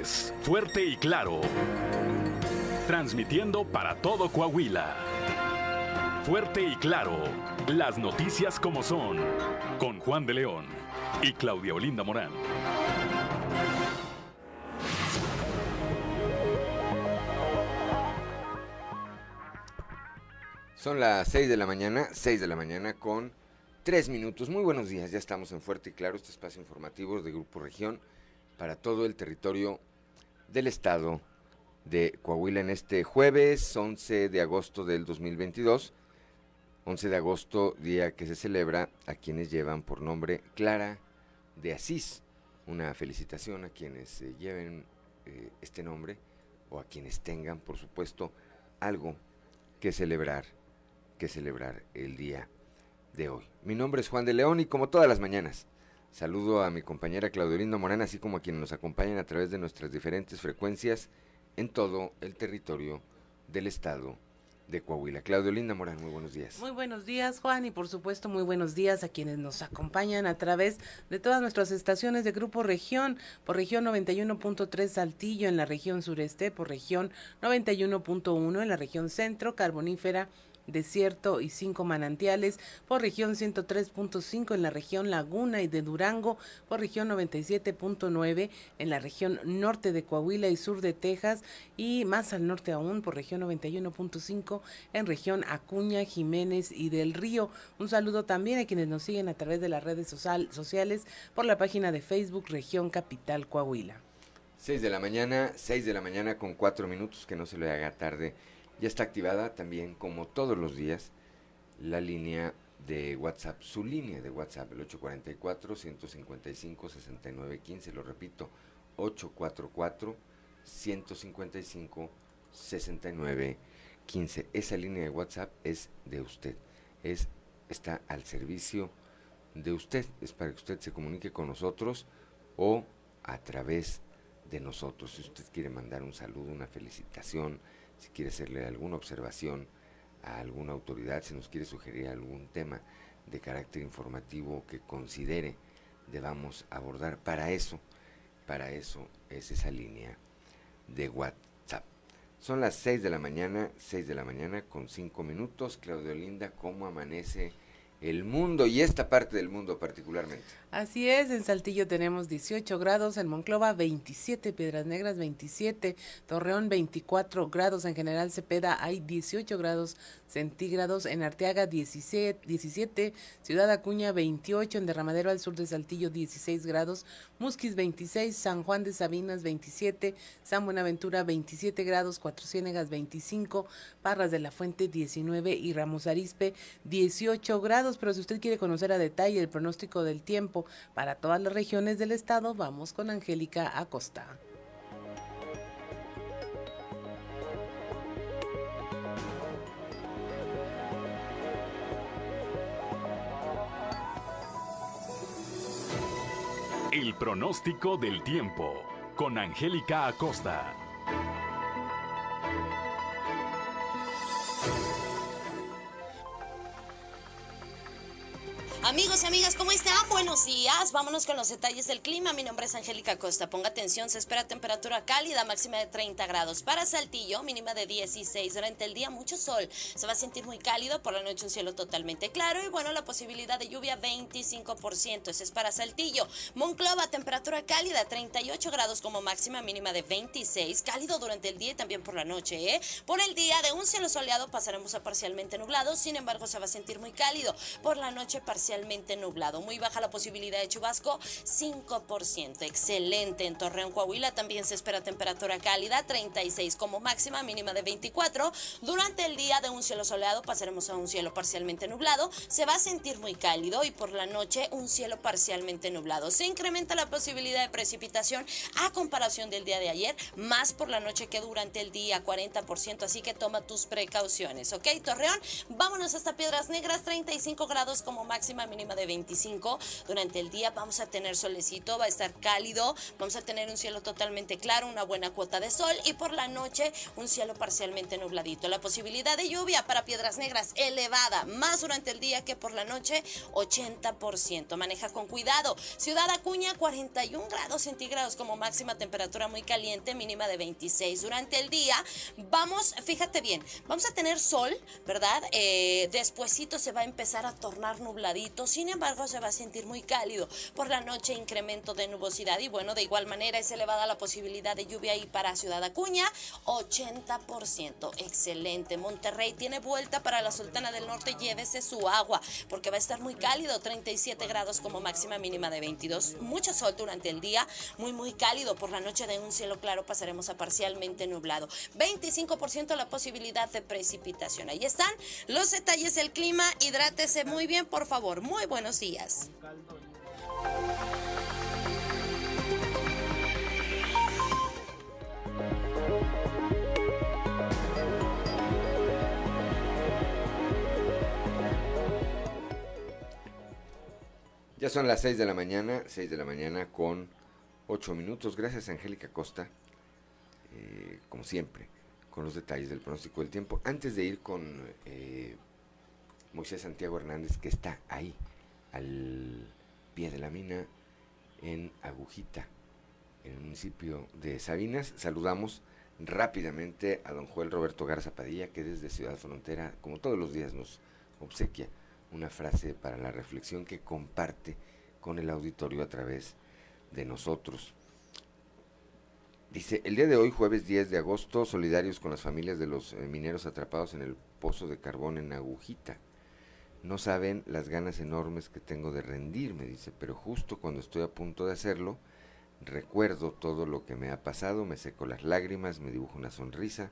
Fuerte y Claro. Transmitiendo para todo Coahuila. Fuerte y Claro. Las noticias como son. Con Juan de León y Claudia Olinda Morán. Son las 6 de la mañana, 6 de la mañana con 3 minutos. Muy buenos días, ya estamos en Fuerte y Claro, este espacio informativo de Grupo Región para todo el territorio del estado de Coahuila en este jueves 11 de agosto del 2022. 11 de agosto, día que se celebra a quienes llevan por nombre Clara de Asís. Una felicitación a quienes eh, lleven eh, este nombre o a quienes tengan, por supuesto, algo que celebrar, que celebrar el día de hoy. Mi nombre es Juan de León y como todas las mañanas, Saludo a mi compañera Claudelina Morán, así como a quienes nos acompañan a través de nuestras diferentes frecuencias en todo el territorio del estado de Coahuila. Claudio Morán, muy buenos días. Muy buenos días, Juan, y por supuesto muy buenos días a quienes nos acompañan a través de todas nuestras estaciones de Grupo Región, por región 91.3 Saltillo en la región sureste, por región 91.1 en la región centro, carbonífera Desierto y cinco manantiales, por región 103.5 en la región Laguna y de Durango, por región 97.9 en la región norte de Coahuila y sur de Texas y más al norte aún por región 91.5 en región Acuña, Jiménez y del Río. Un saludo también a quienes nos siguen a través de las redes sociales por la página de Facebook Región Capital Coahuila. 6 de la mañana, 6 de la mañana con 4 minutos, que no se le haga tarde ya está activada también, como todos los días, la línea de WhatsApp, su línea de WhatsApp, el 844-155-6915, lo repito, 844-155-6915. Esa línea de WhatsApp es de usted, es, está al servicio de usted, es para que usted se comunique con nosotros o a través de nosotros. Si usted quiere mandar un saludo, una felicitación, si quiere hacerle alguna observación a alguna autoridad, si nos quiere sugerir algún tema de carácter informativo que considere debamos abordar. Para eso, para eso es esa línea de WhatsApp. Son las 6 de la mañana, 6 de la mañana con 5 minutos. Claudio Linda, ¿cómo amanece el mundo y esta parte del mundo particularmente. Así es, en Saltillo tenemos 18 grados, en Monclova 27, Piedras Negras 27, Torreón 24 grados, en General Cepeda hay 18 grados centígrados, en Arteaga 17, 17, Ciudad Acuña 28, en Derramadero al sur de Saltillo 16 grados, Musquis 26, San Juan de Sabinas 27, San Buenaventura 27 grados, Cuatro Ciénegas 25, Parras de la Fuente 19 y Ramos Arispe 18 grados, pero si usted quiere conocer a detalle el pronóstico del tiempo, para todas las regiones del estado. Vamos con Angélica Acosta. El pronóstico del tiempo con Angélica Acosta. Amigos y amigas, ¿cómo están? Buenos días. Vámonos con los detalles del clima. Mi nombre es Angélica Costa. Ponga atención, se espera temperatura cálida, máxima de 30 grados. Para Saltillo, mínima de 16. Durante el día, mucho sol. Se va a sentir muy cálido. Por la noche, un cielo totalmente claro. Y bueno, la posibilidad de lluvia, 25%. Ese es para Saltillo. Monclova, temperatura cálida, 38 grados como máxima, mínima de 26. Cálido durante el día y también por la noche, ¿eh? Por el día, de un cielo soleado, pasaremos a parcialmente nublado. Sin embargo, se va a sentir muy cálido. Por la noche, parcialmente nublado. Muy baja la posibilidad de chubasco, 5%. Excelente. En Torreón, Coahuila también se espera temperatura cálida, 36 como máxima, mínima de 24. Durante el día de un cielo soleado pasaremos a un cielo parcialmente nublado. Se va a sentir muy cálido y por la noche un cielo parcialmente nublado. Se incrementa la posibilidad de precipitación a comparación del día de ayer, más por la noche que durante el día, 40%. Así que toma tus precauciones, ¿ok? Torreón, vámonos hasta Piedras Negras, 35 grados como máxima mínima de 25. Durante el día vamos a tener solecito, va a estar cálido, vamos a tener un cielo totalmente claro, una buena cuota de sol y por la noche un cielo parcialmente nubladito. La posibilidad de lluvia para Piedras Negras elevada, más durante el día que por la noche, 80%. Maneja con cuidado. Ciudad Acuña, 41 grados centígrados como máxima temperatura muy caliente, mínima de 26. Durante el día vamos, fíjate bien, vamos a tener sol, ¿verdad? Eh, despuésito se va a empezar a tornar nubladito sin embargo se va a sentir muy cálido. Por la noche incremento de nubosidad y bueno, de igual manera es elevada la posibilidad de lluvia ahí para Ciudad Acuña, 80%. Excelente. Monterrey tiene vuelta para la Sultana del Norte, llévese su agua porque va a estar muy cálido, 37 grados como máxima mínima de 22. Mucho sol durante el día, muy muy cálido. Por la noche de un cielo claro pasaremos a parcialmente nublado. 25% la posibilidad de precipitación. Ahí están los detalles del clima. Hidrátese muy bien, por favor. Muy buenos días. Ya son las 6 de la mañana, 6 de la mañana con 8 minutos. Gracias Angélica Costa, eh, como siempre, con los detalles del pronóstico del tiempo. Antes de ir con eh, Moisés Santiago Hernández, que está ahí, al pie de la mina, en Agujita, en el municipio de Sabinas. Saludamos rápidamente a don Joel Roberto Garza Padilla, que desde Ciudad Frontera, como todos los días, nos obsequia una frase para la reflexión que comparte con el auditorio a través de nosotros. Dice, el día de hoy, jueves 10 de agosto, solidarios con las familias de los eh, mineros atrapados en el pozo de carbón en Agujita. No saben las ganas enormes que tengo de rendirme, dice, pero justo cuando estoy a punto de hacerlo, recuerdo todo lo que me ha pasado, me seco las lágrimas, me dibujo una sonrisa,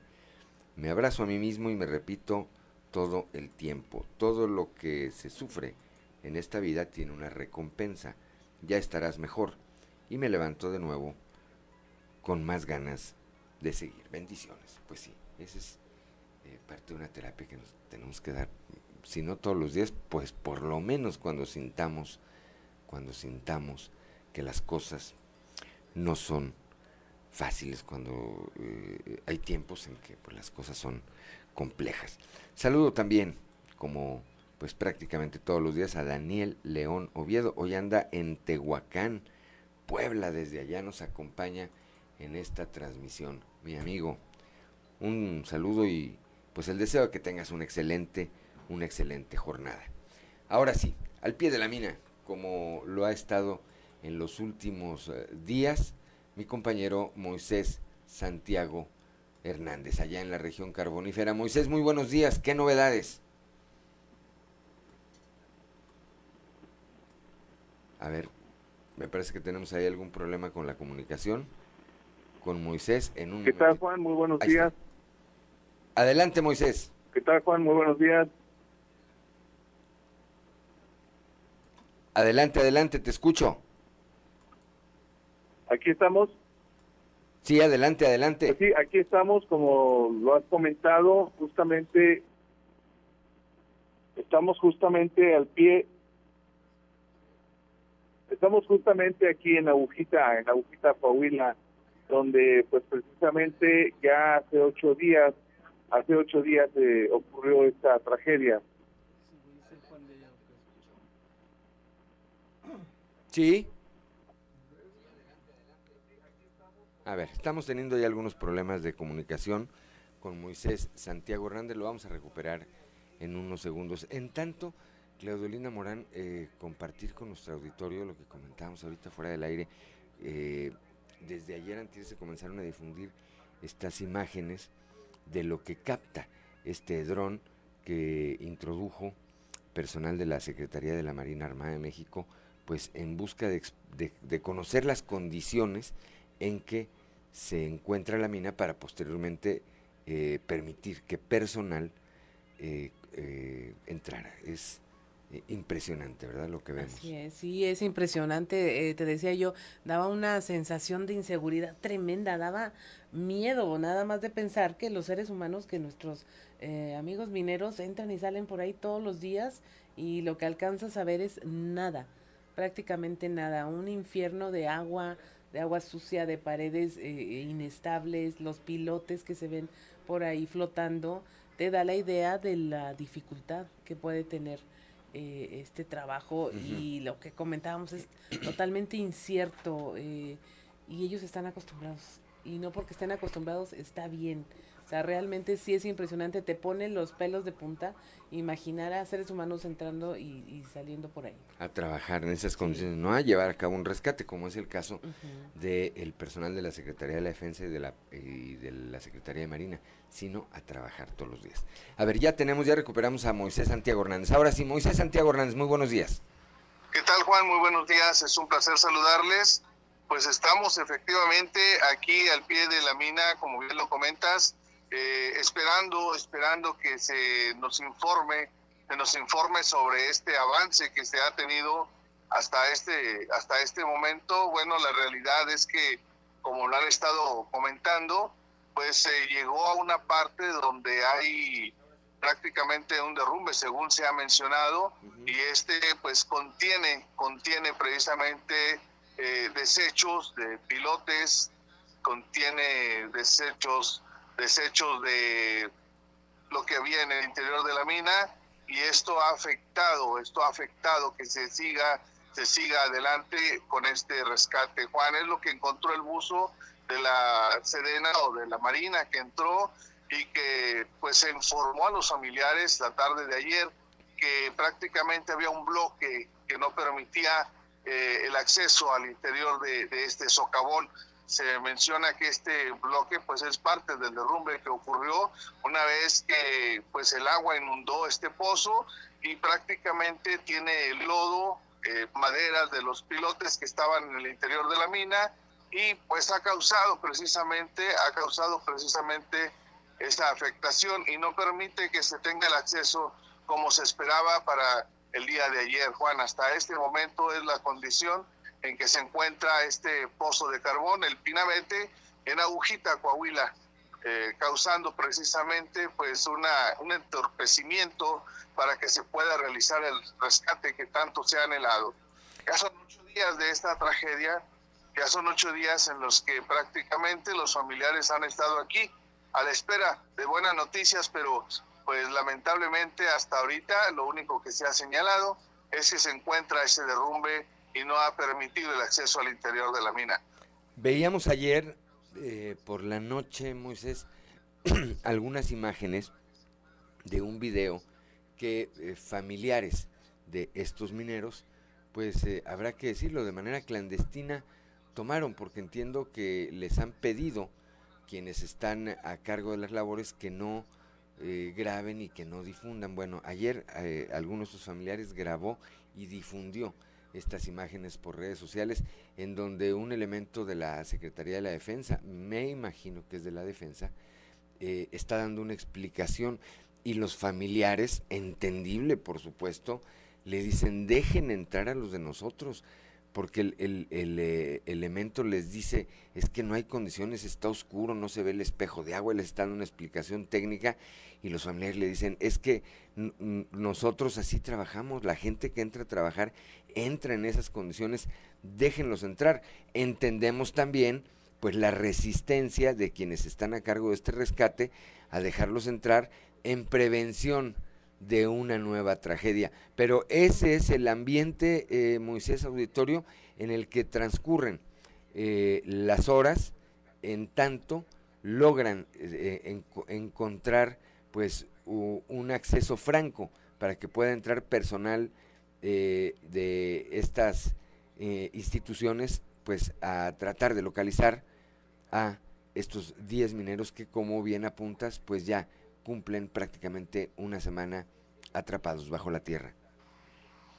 me abrazo a mí mismo y me repito todo el tiempo, todo lo que se sufre en esta vida tiene una recompensa, ya estarás mejor, y me levanto de nuevo con más ganas de seguir. Bendiciones. Pues sí, esa es eh, parte de una terapia que nos tenemos que dar si no todos los días, pues por lo menos cuando sintamos, cuando sintamos que las cosas no son fáciles, cuando eh, hay tiempos en que pues, las cosas son complejas. Saludo también, como pues prácticamente todos los días, a Daniel León Oviedo. Hoy anda en Tehuacán, Puebla, desde allá nos acompaña en esta transmisión. Mi amigo, un saludo y pues el deseo de que tengas un excelente una excelente jornada. Ahora sí, al pie de la mina, como lo ha estado en los últimos eh, días, mi compañero Moisés Santiago Hernández, allá en la región carbonífera. Moisés, muy buenos días, ¿qué novedades? A ver, me parece que tenemos ahí algún problema con la comunicación con Moisés en un ¿Qué tal, Juan? Muy buenos días. Adelante, Moisés. ¿Qué tal, Juan? Muy buenos días. Adelante, adelante, te escucho. Aquí estamos. Sí, adelante, adelante. Pues sí, aquí estamos, como lo has comentado, justamente, estamos justamente al pie, estamos justamente aquí en Agujita, en Agujita Coahuila, donde pues precisamente ya hace ocho días, hace ocho días eh, ocurrió esta tragedia. Sí. A ver, estamos teniendo ya algunos problemas de comunicación con Moisés Santiago Hernández, lo vamos a recuperar en unos segundos. En tanto, Claudolina Morán, eh, compartir con nuestro auditorio lo que comentábamos ahorita fuera del aire. Eh, desde ayer antes se comenzaron a difundir estas imágenes de lo que capta este dron que introdujo personal de la Secretaría de la Marina Armada de México pues en busca de, conocer las condiciones en que se encuentra la mina para posteriormente eh, permitir que personal eh, eh, entrara. Es impresionante, ¿verdad? Lo que vemos. sí, es impresionante. te decía yo, daba una sensación de inseguridad tremenda, daba miedo, nada más de pensar que los seres humanos, que nuestros amigos mineros entran y salen por ahí todos los días y lo que alcanzas a ver es nada prácticamente nada, un infierno de agua, de agua sucia, de paredes eh, eh, inestables, los pilotes que se ven por ahí flotando, te da la idea de la dificultad que puede tener eh, este trabajo. Y lo que comentábamos es totalmente incierto y ellos están acostumbrados. Y no porque estén acostumbrados está bien sea, realmente sí es impresionante, te pone los pelos de punta imaginar a seres humanos entrando y, saliendo por ahí. A trabajar en esas condiciones, no a llevar a cabo un rescate, como es el caso del personal de la Secretaría de la Defensa y de la, y de la Secretaría de Marina, sino a trabajar todos los días. A ver, ya tenemos, ya recuperamos a Moisés Santiago Hernández. Ahora sí, Moisés Santiago Hernández, muy buenos días. ¿Qué tal, Juan? Muy buenos días, es un placer saludarles. Pues estamos efectivamente aquí al pie de la mina, como bien lo comentas, eh, esperando, esperando que se nos informe, se nos informe sobre este avance que se ha tenido hasta este, hasta este momento. Bueno, la realidad es que, como lo han estado comentando, pues se llegó a una parte donde hay prácticamente un derrumbe, según se ha mencionado, y este pues contiene, contiene precisamente eh, desechos de pilotes, contiene desechos desechos de lo que había en el interior de la mina y esto ha afectado, esto ha afectado que se siga, se siga adelante con este rescate. Juan es lo que encontró el buzo de la Sedena o de la Marina que entró y que pues se informó a los familiares la tarde de ayer que prácticamente había un bloque que no permitía eh, el acceso al interior de, de este socavón se menciona que este bloque pues es parte del derrumbe que ocurrió una vez que pues el agua inundó este pozo y prácticamente tiene el lodo, eh, maderas de los pilotes que estaban en el interior de la mina y pues ha causado precisamente, ha causado precisamente esa afectación y no permite que se tenga el acceso como se esperaba para el día de ayer. Juan, hasta este momento es la condición en que se encuentra este pozo de carbón, el Pinabete, en Agujita, Coahuila, eh, causando precisamente pues una, un entorpecimiento para que se pueda realizar el rescate que tanto se ha anhelado. Ya son ocho días de esta tragedia, ya son ocho días en los que prácticamente los familiares han estado aquí a la espera de buenas noticias, pero pues lamentablemente hasta ahorita lo único que se ha señalado es que se encuentra ese derrumbe y no ha permitido el acceso al interior de la mina. Veíamos ayer eh, por la noche, Moisés, algunas imágenes de un video que eh, familiares de estos mineros, pues eh, habrá que decirlo, de manera clandestina tomaron, porque entiendo que les han pedido quienes están a cargo de las labores que no graben y que no difundan. Bueno, ayer algunos de sus familiares grabó y difundió estas imágenes por redes sociales en donde un elemento de la Secretaría de la Defensa, me imagino que es de la Defensa, eh, está dando una explicación. Y los familiares, entendible por supuesto, le dicen dejen entrar a los de nosotros, porque el, el, eh, elemento les dice es que no hay condiciones, está oscuro, no se ve el espejo de agua, les está dando una explicación técnica y los familiares le dicen es que nosotros así trabajamos, la gente que entra a trabajar entra en esas condiciones, déjenlos entrar. Entendemos también pues la resistencia de quienes están a cargo de este rescate a dejarlos entrar en prevención de una nueva tragedia. Pero ese es el ambiente, eh, Moisés Auditorio, en el que transcurren eh, las horas en tanto logran eh, encontrar pues un acceso franco para que pueda entrar personal de estas instituciones pues a tratar de localizar a estos 10 mineros que como bien apuntas pues ya cumplen prácticamente una semana atrapados bajo la tierra.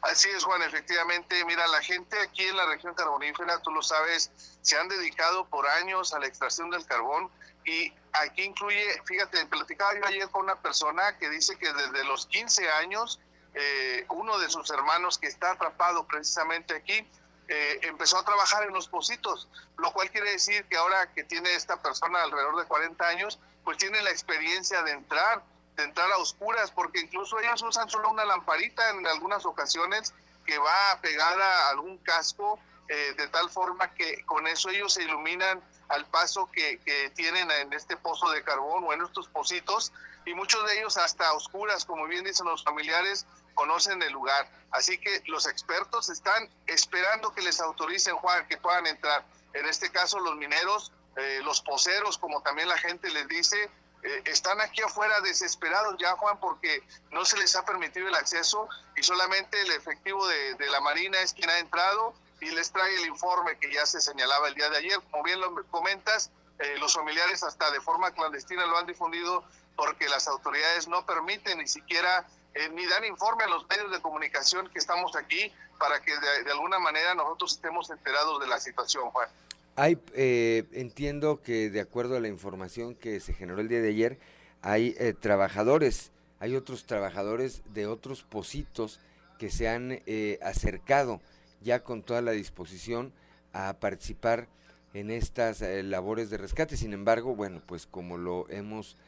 Así es, Juan, efectivamente. Mira, la gente aquí en la región carbonífera, tú lo sabes, se han dedicado por años a la extracción del carbón y aquí incluye, fíjate, platicaba yo ayer con una persona que dice que desde los 15 años, eh, uno de sus hermanos que está atrapado precisamente aquí, eh, empezó a trabajar en los pocitos, lo cual quiere decir que ahora que tiene esta persona alrededor de 40 años, pues tiene la experiencia de entrar, de entrar a oscuras, porque incluso ellos usan solo una lamparita en algunas ocasiones que va pegada a algún casco, eh, de tal forma que con eso ellos se iluminan al paso que, que, tienen en este pozo de carbón o en estos pocitos, y muchos de ellos hasta oscuras, como bien dicen los familiares, conocen el lugar. Así que los expertos están esperando que les autoricen, Juan, que puedan entrar. En este caso, los mineros eh, los poseros, como también la gente les dice, eh, están aquí afuera desesperados ya, Juan, porque no se les ha permitido el acceso y solamente el efectivo de, la Marina es quien ha entrado y les trae el informe que ya se señalaba el día de ayer. Como bien lo comentas, eh, los familiares hasta de forma clandestina lo han difundido porque las autoridades no permiten ni siquiera ni dan informe a los medios de comunicación que estamos aquí para que de alguna manera nosotros estemos enterados de la situación, Juan. Hay, eh, entiendo que de acuerdo a la información que se generó el día de ayer, hay eh, trabajadores, hay otros trabajadores de otros positos que se han eh, acercado ya con toda la disposición a participar en estas labores de rescate. Sin embargo, bueno, pues como lo hemos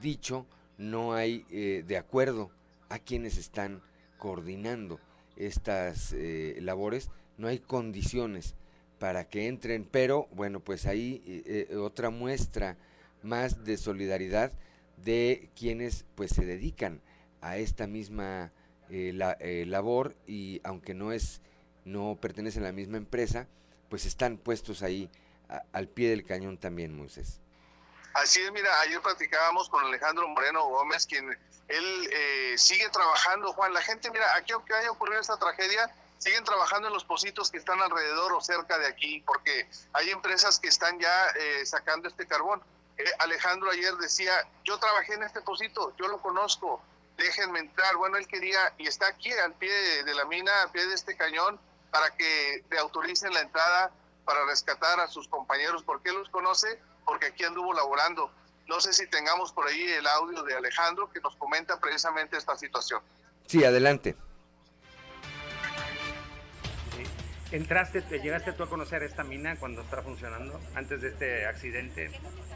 dicho, no hay de acuerdo a quienes están coordinando estas labores, no hay condiciones para que entren, pero bueno, pues ahí eh, eh, otra muestra más de solidaridad de quienes pues se dedican a esta misma eh, labor y aunque no es no pertenecen a la misma empresa, pues están puestos ahí al pie del cañón también, Moisés. Así es, mira, ayer platicábamos con Alejandro Moreno Gómez, quien él sigue trabajando, Juan. La gente, mira, aquí aunque haya ocurrido esta tragedia, siguen trabajando en los pocitos que están alrededor o cerca de aquí, porque hay empresas que están ya eh, sacando este carbón. Eh, Alejandro ayer decía, yo trabajé en este pocito, yo lo conozco, déjenme entrar. Bueno, él quería, y está aquí al pie de, la mina, al pie de este cañón, para que le autoricen la entrada para rescatar a sus compañeros. ¿Por qué los conoce? Porque aquí anduvo laborando. No sé si tengamos por ahí el audio de Alejandro que nos comenta precisamente esta situación. Sí, adelante. ¿Entraste, te llegaste tú a conocer esta mina cuando estaba funcionando, antes de este accidente?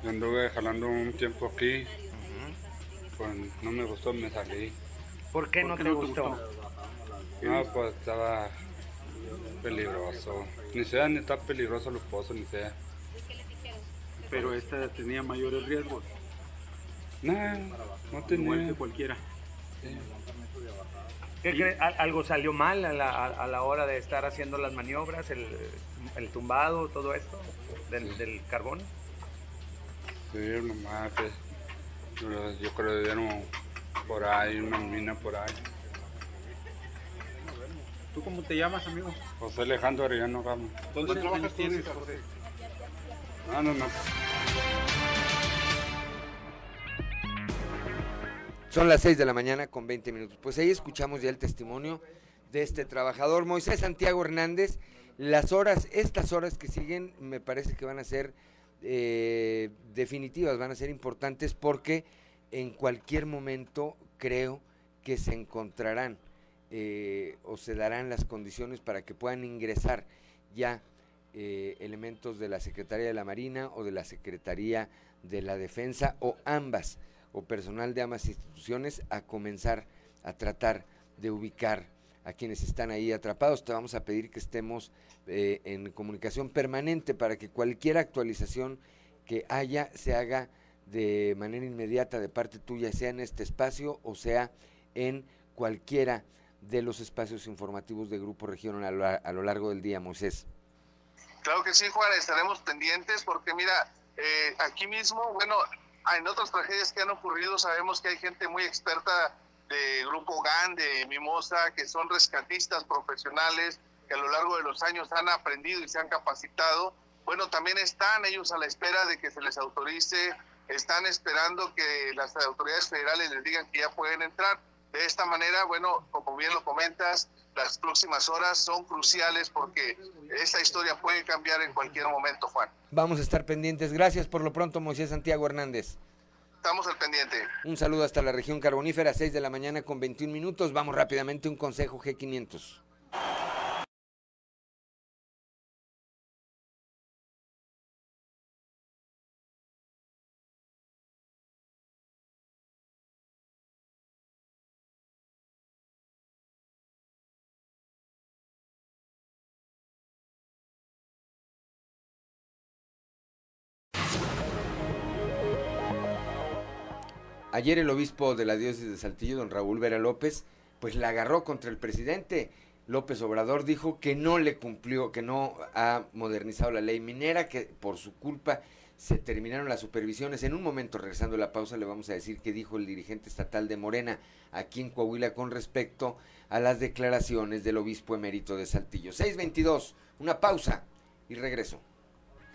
anduve jalando un tiempo aquí, pues no me gustó, me salí. ¿Por qué, no, te, gustó? No, pues estaba peligroso. Ni sea ni está peligroso los pozos, ni sea. Pero esta tenía mayores riesgos. No, no tenía. cualquiera. ¿Qué ¿Algo salió mal a la, a la, hora de estar haciendo las maniobras, el, el tumbado, todo esto del, del carbón? Sí, nomás, yo creo que dieron por ahí, una mina por ahí. ¿Tú cómo te llamas, amigo? José Alejandro Arellano Gama. ¿Dónde trabajas tú? No, no, no. Son las 6 de la mañana con 20 minutos. Pues ahí escuchamos ya el testimonio de este trabajador, Moisés Santiago Hernández. Las horas, estas horas que siguen, me parece que van a ser eh, definitivas, van a ser importantes porque en cualquier momento creo que se encontrarán eh, o se darán las condiciones para que puedan ingresar ya eh, elementos de la Secretaría de la Marina o de la Secretaría de la Defensa o ambas o personal de ambas instituciones a comenzar a tratar de ubicar a quienes están ahí atrapados. Te vamos a pedir que estemos eh, en comunicación permanente para que cualquier actualización que haya se haga de manera inmediata de parte tuya, sea en este espacio o sea en cualquiera de los espacios informativos de Grupo Región a lo, a lo largo del día, Moisés. Claro que sí, Juan, estaremos pendientes porque mira, eh, aquí mismo, bueno, en otras tragedias que han ocurrido sabemos que hay gente muy experta de Grupo GAN, de Mimosa, que son rescatistas profesionales, que a lo largo de los años han aprendido y se han capacitado. Bueno, también están ellos a la espera de que se les autorice, están esperando que las autoridades federales les digan que ya pueden entrar. De esta manera, bueno, como bien lo comentas, las próximas horas son cruciales porque esta historia puede cambiar en cualquier momento, Juan. Vamos a estar pendientes. Gracias por lo pronto, Moisés Santiago Hernández. Estamos al pendiente. Un saludo hasta la región carbonífera, 6 de la mañana con 21 minutos. Vamos rápidamente un consejo G500. Ayer el obispo de la diócesis de Saltillo, don Raúl Vera López, pues la agarró contra el presidente. López Obrador dijo que no le cumplió, que no ha modernizado la ley minera, que por su culpa se terminaron las supervisiones. En un momento, regresando a la pausa, le vamos a decir qué dijo el dirigente estatal de Morena aquí en Coahuila con respecto a las declaraciones del obispo emérito de Saltillo. 622, una pausa y regreso.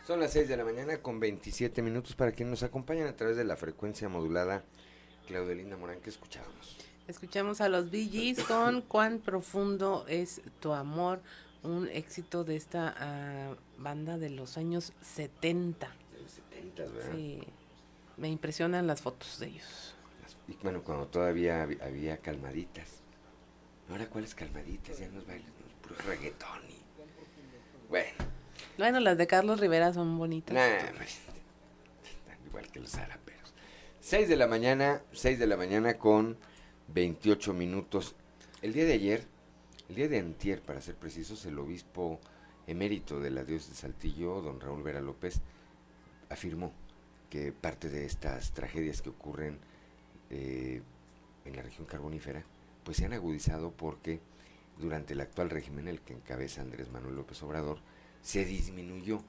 Son las 6 de la mañana con 27 minutos para quienes nos acompañan a través de la frecuencia modulada Claudelina Morán, ¿qué escuchábamos? Escuchamos a los Bee con Cuán profundo es tu amor, un éxito de esta uh, banda de los años 70. De los 70, ¿verdad? Sí, me impresionan las fotos de ellos. Y bueno, cuando todavía había, calmaditas. Ahora, ¿cuáles calmaditas? Ya nos bailan, puro reggaetón y... Bueno. Bueno, las de Carlos Rivera son bonitas. Nah, pues, igual que los árabes. 6 de la mañana, 6 de la mañana con 28 minutos. El día de ayer, el día de antier, para ser precisos, el obispo emérito de la diócesis de Saltillo, don Raúl Vera López, afirmó que parte de estas tragedias que ocurren eh, en la región carbonífera, pues se han agudizado porque durante el actual régimen, el que encabeza Andrés Manuel López Obrador, se disminuyó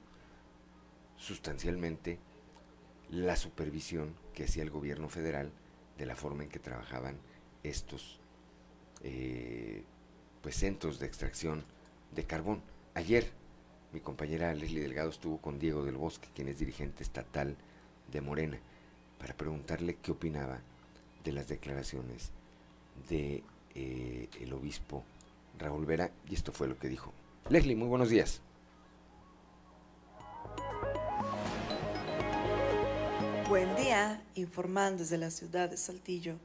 sustancialmente la supervisión que hacía el gobierno federal de la forma en que trabajaban estos eh, pues centros de extracción de carbón. Ayer mi compañera Leslie Delgado estuvo con Diego del Bosque, quien es dirigente estatal de Morena, para preguntarle qué opinaba de las declaraciones de eh, el obispo Raúl Vera y esto fue lo que dijo. Leslie, muy buenos días. Buen día, informando desde la ciudad de Saltillo.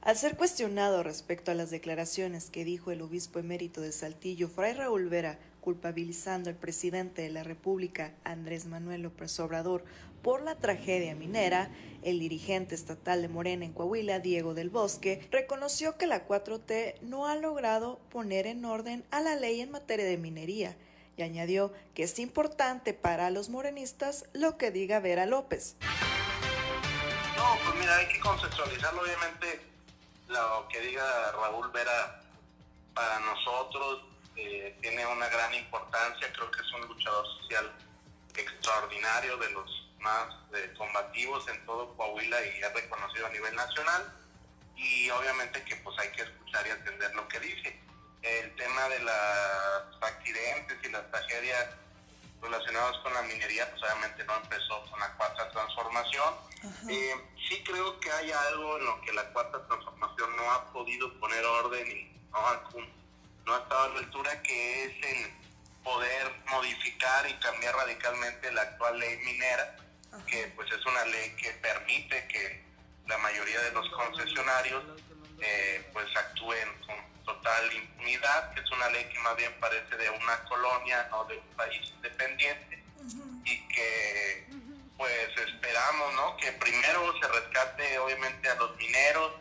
Al ser cuestionado respecto a las declaraciones que dijo el obispo emérito de Saltillo, Fray Raúl Vera, culpabilizando al presidente de la República, Andrés Manuel López Obrador, por la tragedia minera, el dirigente estatal de Morena en Coahuila, Diego del Bosque, reconoció que la 4T no ha logrado poner en orden a la ley en materia de minería y añadió que es importante para los morenistas lo que diga Vera López. No, pues mira, hay que conceptualizarlo, obviamente, lo que diga Raúl Vera para nosotros eh, tiene una gran importancia, creo que es un luchador social extraordinario, de los más eh, combativos en todo Coahuila y es reconocido a nivel nacional y obviamente que pues hay que escuchar y atender lo que dice. El tema de los accidentes y las tragedias relacionados con la minería, pues obviamente no empezó con la cuarta transformación. Eh, sí creo que hay algo en lo que la cuarta transformación no ha podido poner orden y no ha, no ha estado a la altura, que es el poder modificar y cambiar radicalmente la actual ley minera, que pues es una ley que permite que la mayoría de los concesionarios eh, pues actúen con total impunidad, que es una ley que más bien parece de una colonia, no de un país independiente, y que pues esperamos, ¿no? Que primero se rescate obviamente a los mineros,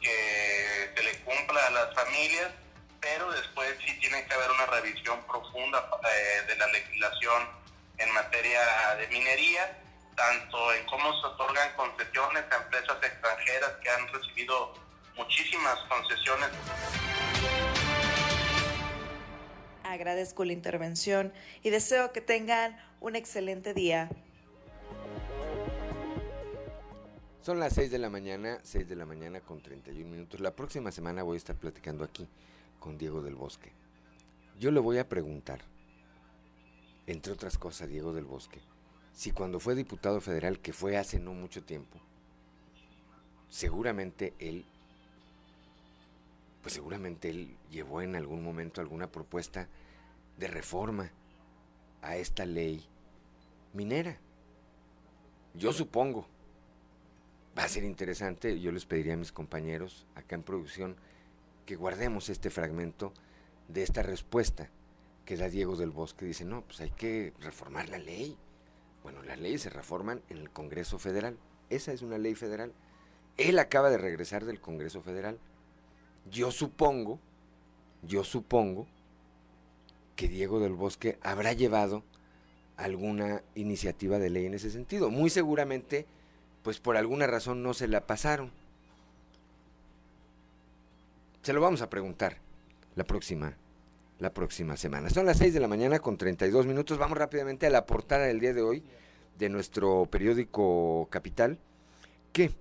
que se le cumpla a las familias, pero después sí tiene que haber una revisión profunda eh, de la legislación en materia de minería, tanto en cómo se otorgan concesiones a empresas extranjeras que han recibido muchísimas concesiones. Agradezco la intervención y deseo que tengan un excelente día. Son las 6 de la mañana, 6 de la mañana con 31 minutos. La próxima semana voy a estar platicando aquí con Diego del Bosque. Yo le voy a preguntar, entre otras cosas, Diego del Bosque, si cuando fue diputado federal, que fue hace no mucho tiempo, seguramente él pues seguramente él llevó en algún momento alguna propuesta de reforma a esta ley minera. Yo supongo. Va a ser interesante, yo les pediría a mis compañeros acá en producción que guardemos este fragmento de esta respuesta que da Diego del Bosque. Dice, no, pues hay que reformar la ley. Bueno, las leyes se reforman en el Congreso Federal. Esa es una ley federal. Él acaba de regresar del Congreso Federal yo supongo, yo supongo que Diego del Bosque habrá llevado alguna iniciativa de ley en ese sentido. Muy seguramente, pues por alguna razón no se la pasaron. Se lo vamos a preguntar la próxima, la próxima semana. Son las 6 de la mañana con 32 minutos. Vamos rápidamente a la portada del día de hoy de nuestro periódico Capital, que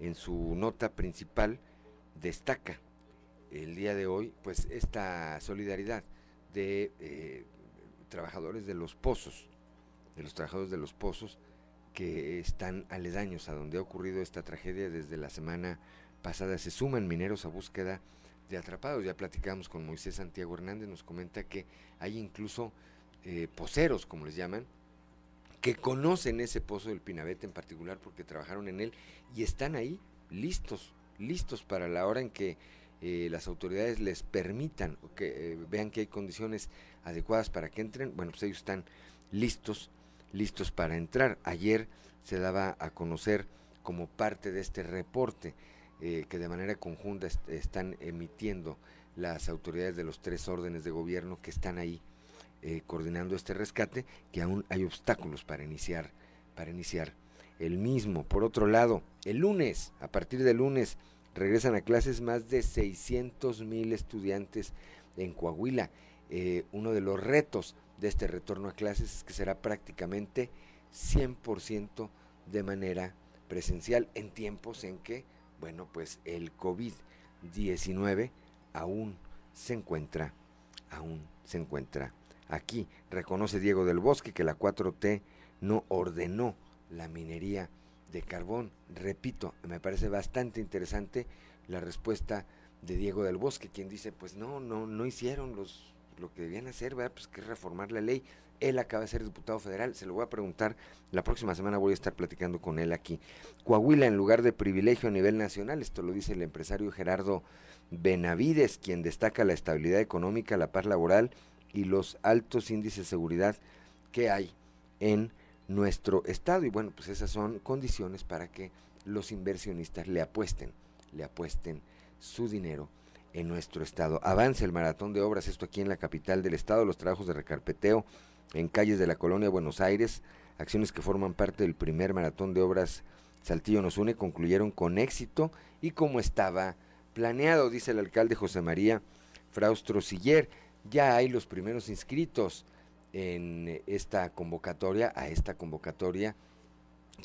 en su nota principal destaca el día de hoy, pues esta solidaridad de eh, trabajadores de los pozos, de los trabajadores de los pozos que están aledaños a donde ha ocurrido esta tragedia desde la semana pasada. Se suman mineros a búsqueda de atrapados. Ya platicamos con Moisés Santiago Hernández, nos comenta que hay incluso eh, poceros, como les llaman, que conocen ese pozo del Pinabete en particular porque trabajaron en él y están ahí listos, listos para la hora en que eh, las autoridades les permitan que eh, vean que hay condiciones adecuadas para que entren, bueno, pues ellos están listos, listos para entrar. Ayer se daba a conocer como parte de este reporte eh, que de manera conjunta están emitiendo las autoridades de los tres órdenes de gobierno que están ahí coordinando este rescate, que aún hay obstáculos para iniciar, para iniciar el mismo. Por otro lado, el lunes, a partir del lunes, regresan a clases más de 600 mil estudiantes en Coahuila. Eh, uno de los retos de este retorno a clases es que será prácticamente 100% de manera presencial en tiempos en que, bueno, pues el COVID-19 aún se encuentra, aún se encuentra aquí. Reconoce Diego del Bosque que la 4T no ordenó la minería de carbón. Repito, me parece bastante interesante la respuesta de Diego del Bosque, quien dice, pues no, no, no hicieron los, lo que debían hacer, ¿verdad? Pues que reformar la ley. Él acaba de ser diputado federal, se lo voy a preguntar, la próxima semana voy a estar platicando con él aquí. Coahuila en lugar de privilegio a nivel nacional, esto lo dice el empresario Gerardo Benavides, quien destaca la estabilidad económica, la paz laboral y los altos índices de seguridad que hay en nuestro estado. Y bueno, pues esas son condiciones para que los inversionistas le apuesten, le apuesten su dinero en nuestro estado. Avance el maratón de obras, esto aquí en la capital del estado, los trabajos de recarpeteo en calles de la colonia Buenos Aires, acciones que forman parte del primer maratón de obras Saltillo nos une, concluyeron con éxito y como estaba planeado, dice el alcalde José María Fraustro Siller. Ya hay los primeros inscritos en esta convocatoria, a esta convocatoria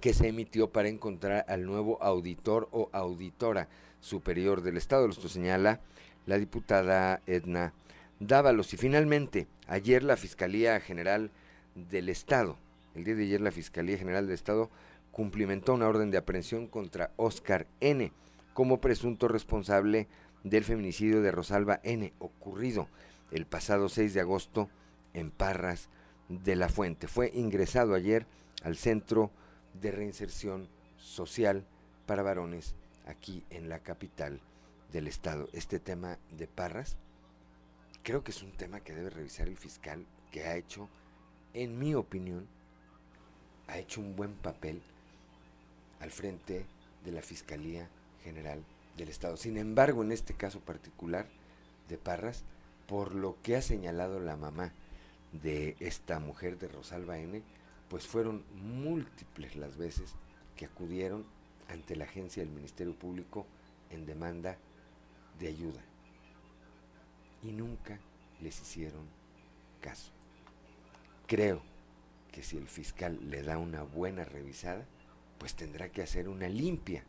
que se emitió para encontrar al nuevo auditor o auditora superior del Estado. Esto señala la diputada Edna Dávalos. Y finalmente, ayer la Fiscalía General del Estado, el día de ayer la Fiscalía General del Estado cumplimentó una orden de aprehensión contra Oscar N. como presunto responsable del feminicidio de Rosalba N. ocurrido el pasado 6 de agosto en Parras de la Fuente. Fue ingresado ayer al Centro de Reinserción Social para Varones aquí en la capital del estado. Este tema de Parras creo que es un tema que debe revisar el fiscal que ha hecho, en mi opinión, ha hecho un buen papel al frente de la Fiscalía General del Estado. Sin embargo, en este caso particular de Parras, por lo que ha señalado la mamá de esta mujer de Rosalba N., pues fueron múltiples las veces que acudieron ante la agencia del Ministerio Público en demanda de ayuda. Y nunca les hicieron caso. Creo que si el fiscal le da una buena revisada, pues tendrá que hacer una limpia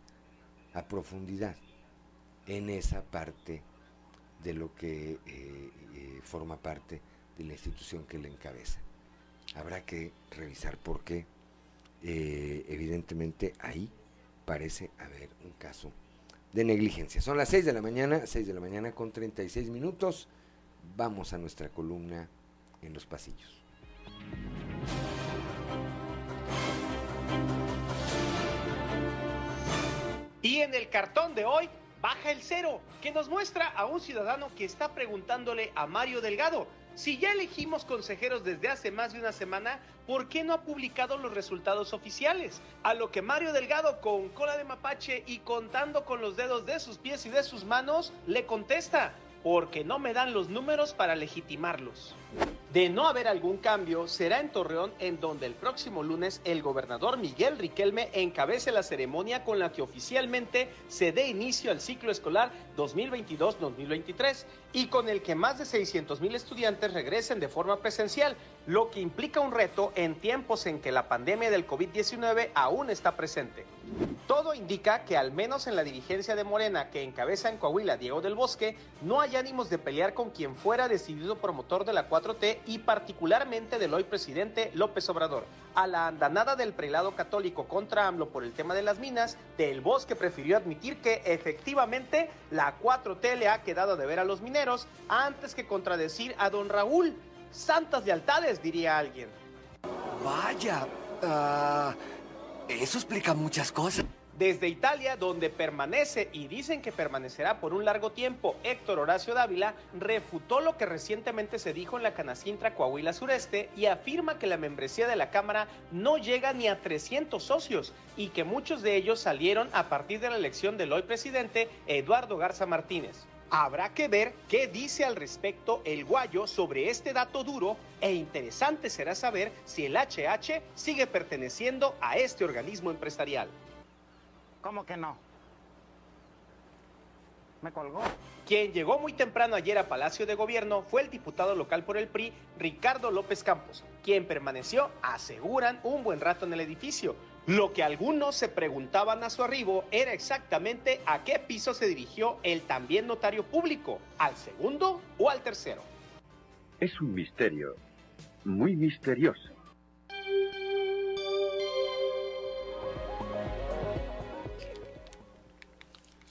a profundidad en esa parte de lo que eh, eh, forma parte de la institución que le encabeza. Habrá que revisar por qué, eh, evidentemente ahí parece haber un caso de negligencia. Son las 6 de la mañana, 6 de la mañana con 36 minutos. Vamos a nuestra columna en los pasillos. Y en el cartón de hoy baja el cero, que nos muestra a un ciudadano que está preguntándole a Mario Delgado, si ya elegimos consejeros desde hace más de una semana, ¿por qué no ha publicado los resultados oficiales? A lo que Mario Delgado, con cola de mapache y contando con los dedos de sus pies y de sus manos, le contesta, porque no me dan los números para legitimarlos. De no haber algún cambio, será en Torreón en donde el próximo lunes el gobernador Miguel Riquelme encabece la ceremonia con la que oficialmente se dé inicio al ciclo escolar 2022-2023 y con el que más de 600 mil estudiantes regresen de forma presencial, lo que implica un reto en tiempos en que la pandemia del COVID-19 aún está presente. Todo indica que al menos en la dirigencia de Morena que encabeza en Coahuila Diego del Bosque, no hay ánimos de pelear con quien fuera decidido promotor de la 4T y particularmente del hoy presidente López Obrador. A la andanada del prelado católico contra AMLO por el tema de las minas, Del Bosque prefirió admitir que efectivamente la 4T le ha quedado de ver a los mineros antes que contradecir a don Raúl. Santas lealtades, diría alguien. Vaya, ah, eso explica muchas cosas. Desde Italia, donde permanece y dicen que permanecerá por un largo tiempo, Héctor Horacio Dávila refutó lo que recientemente se dijo en la Canacintra Coahuila Sureste y afirma que la membresía de la Cámara no llega ni a 300 socios y que muchos de ellos salieron a partir de la elección del hoy presidente Eduardo Garza Martínez. Habrá que ver qué dice al respecto el guayo sobre este dato duro e interesante será saber si el HH sigue perteneciendo a este organismo empresarial. ¿Cómo que no? Me colgó. Quien llegó muy temprano ayer a Palacio de Gobierno fue el diputado local por el PRI, Ricardo López Campos, quien permaneció, aseguran, un buen rato en el edificio. Lo que algunos se preguntaban a su arribo era exactamente a qué piso se dirigió el también notario público, al segundo o al tercero. Es un misterio, muy misterioso.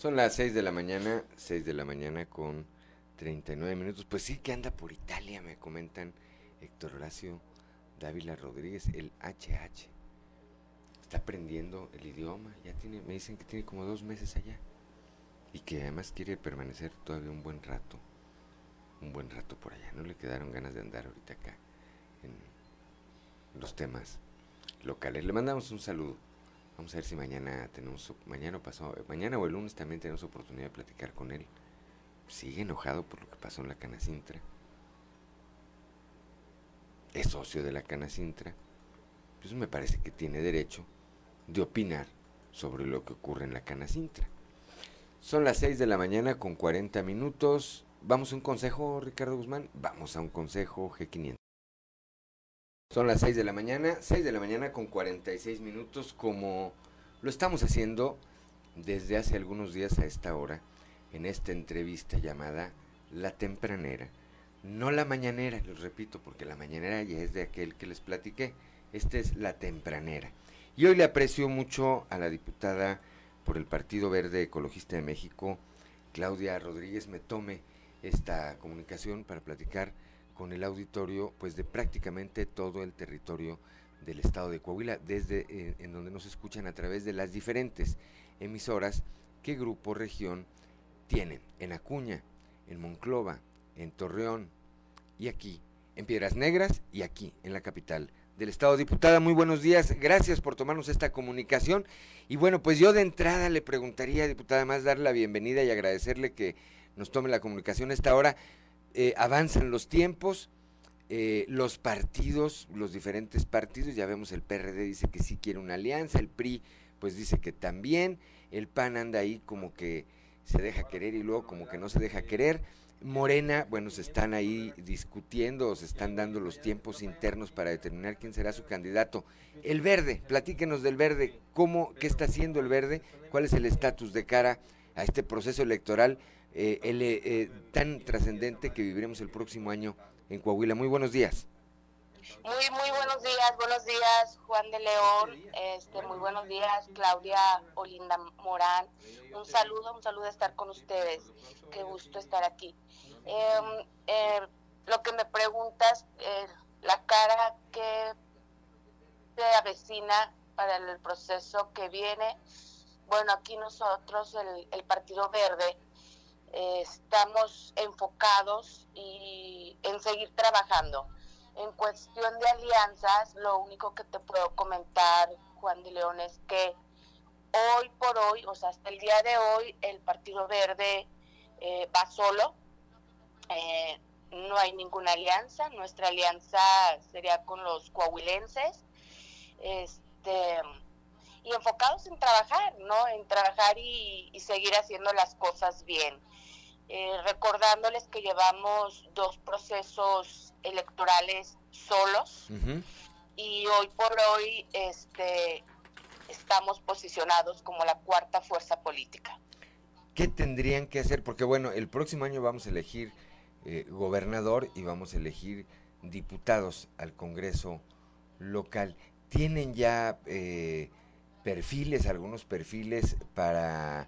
Son las 6 de la mañana, 6 de la mañana con 39 minutos. Pues sí que anda por Italia, me comentan Héctor Horacio Dávila Rodríguez, el HH. Está aprendiendo el idioma, ya tiene, me dicen que tiene como dos meses allá. Y que además quiere permanecer todavía un buen rato, un buen rato por allá. No le quedaron ganas de andar ahorita acá en los temas locales. Le mandamos un saludo. Vamos a ver si mañana tenemos, mañana o pasado, mañana o el lunes también tenemos oportunidad de platicar con él. Sigue enojado por lo que pasó en la Canacintra. Es socio de la Canacintra. Pues me parece que tiene derecho de opinar sobre lo que ocurre en la Canacintra. Son las 6 de la mañana con 40 minutos. ¿Vamos a un consejo, Ricardo Guzmán? Vamos a un consejo G500. Son las 6 de la mañana, 6 de la mañana con 46 minutos, como lo estamos haciendo desde hace algunos días a esta hora, en esta entrevista llamada La Tempranera, no la mañanera, les repito, porque la mañanera ya es de aquel que les platiqué, esta es la tempranera. Y hoy le aprecio mucho a la diputada por el Partido Verde Ecologista de México, Claudia Rodríguez, me tome esta comunicación para platicar con el auditorio pues de prácticamente todo el territorio del estado de Coahuila, desde eh, en donde nos escuchan a través de las diferentes emisoras que Grupo Región tiene en Acuña, en Monclova, en Torreón y aquí, en Piedras Negras y aquí, en la capital del Estado. Diputada, muy buenos días. Gracias por tomarnos esta comunicación. Y bueno, pues yo de entrada le preguntaría, diputada, más darle la bienvenida y agradecerle que nos tome la comunicación a esta hora. Eh, avanzan los tiempos, eh, los partidos, los diferentes partidos, ya vemos el PRD dice que sí quiere una alianza, el PRI pues dice que también, el PAN anda ahí como que se deja querer y luego como que no se deja querer. Morena, bueno, se están ahí discutiendo se están dando los tiempos internos para determinar quién será su candidato. El verde, platíquenos del verde, cómo, qué está haciendo el verde, cuál es el estatus de cara a este proceso electoral eh, el, eh, tan trascendente que viviremos el próximo año en Coahuila. Muy buenos días. Muy, muy buenos días, buenos días Juan de León, este, muy buenos días Claudia Olinda Morán, un saludo, un saludo estar con ustedes, qué gusto estar aquí. Em, eh, lo que me preguntas, eh, la cara que se avecina para el proceso que viene, bueno, aquí nosotros, el, el Partido Verde, eh, estamos enfocados y en seguir trabajando en cuestión de alianzas, lo único que te puedo comentar, Juan de León, es que hoy por hoy, o sea, hasta el día de hoy, el Partido Verde eh, va solo. Eh, no hay ninguna alianza. Nuestra alianza sería con los coahuilenses. Este, y enfocados en trabajar, ¿no? En trabajar y, seguir haciendo las cosas bien. Eh, recordándoles que llevamos dos procesos electorales solos y hoy por hoy este estamos posicionados como la cuarta fuerza política. ¿Qué tendrían que hacer? Porque bueno, el próximo año vamos a elegir eh, gobernador y vamos a elegir diputados al Congreso local. ¿Tienen ya eh, perfiles, algunos perfiles para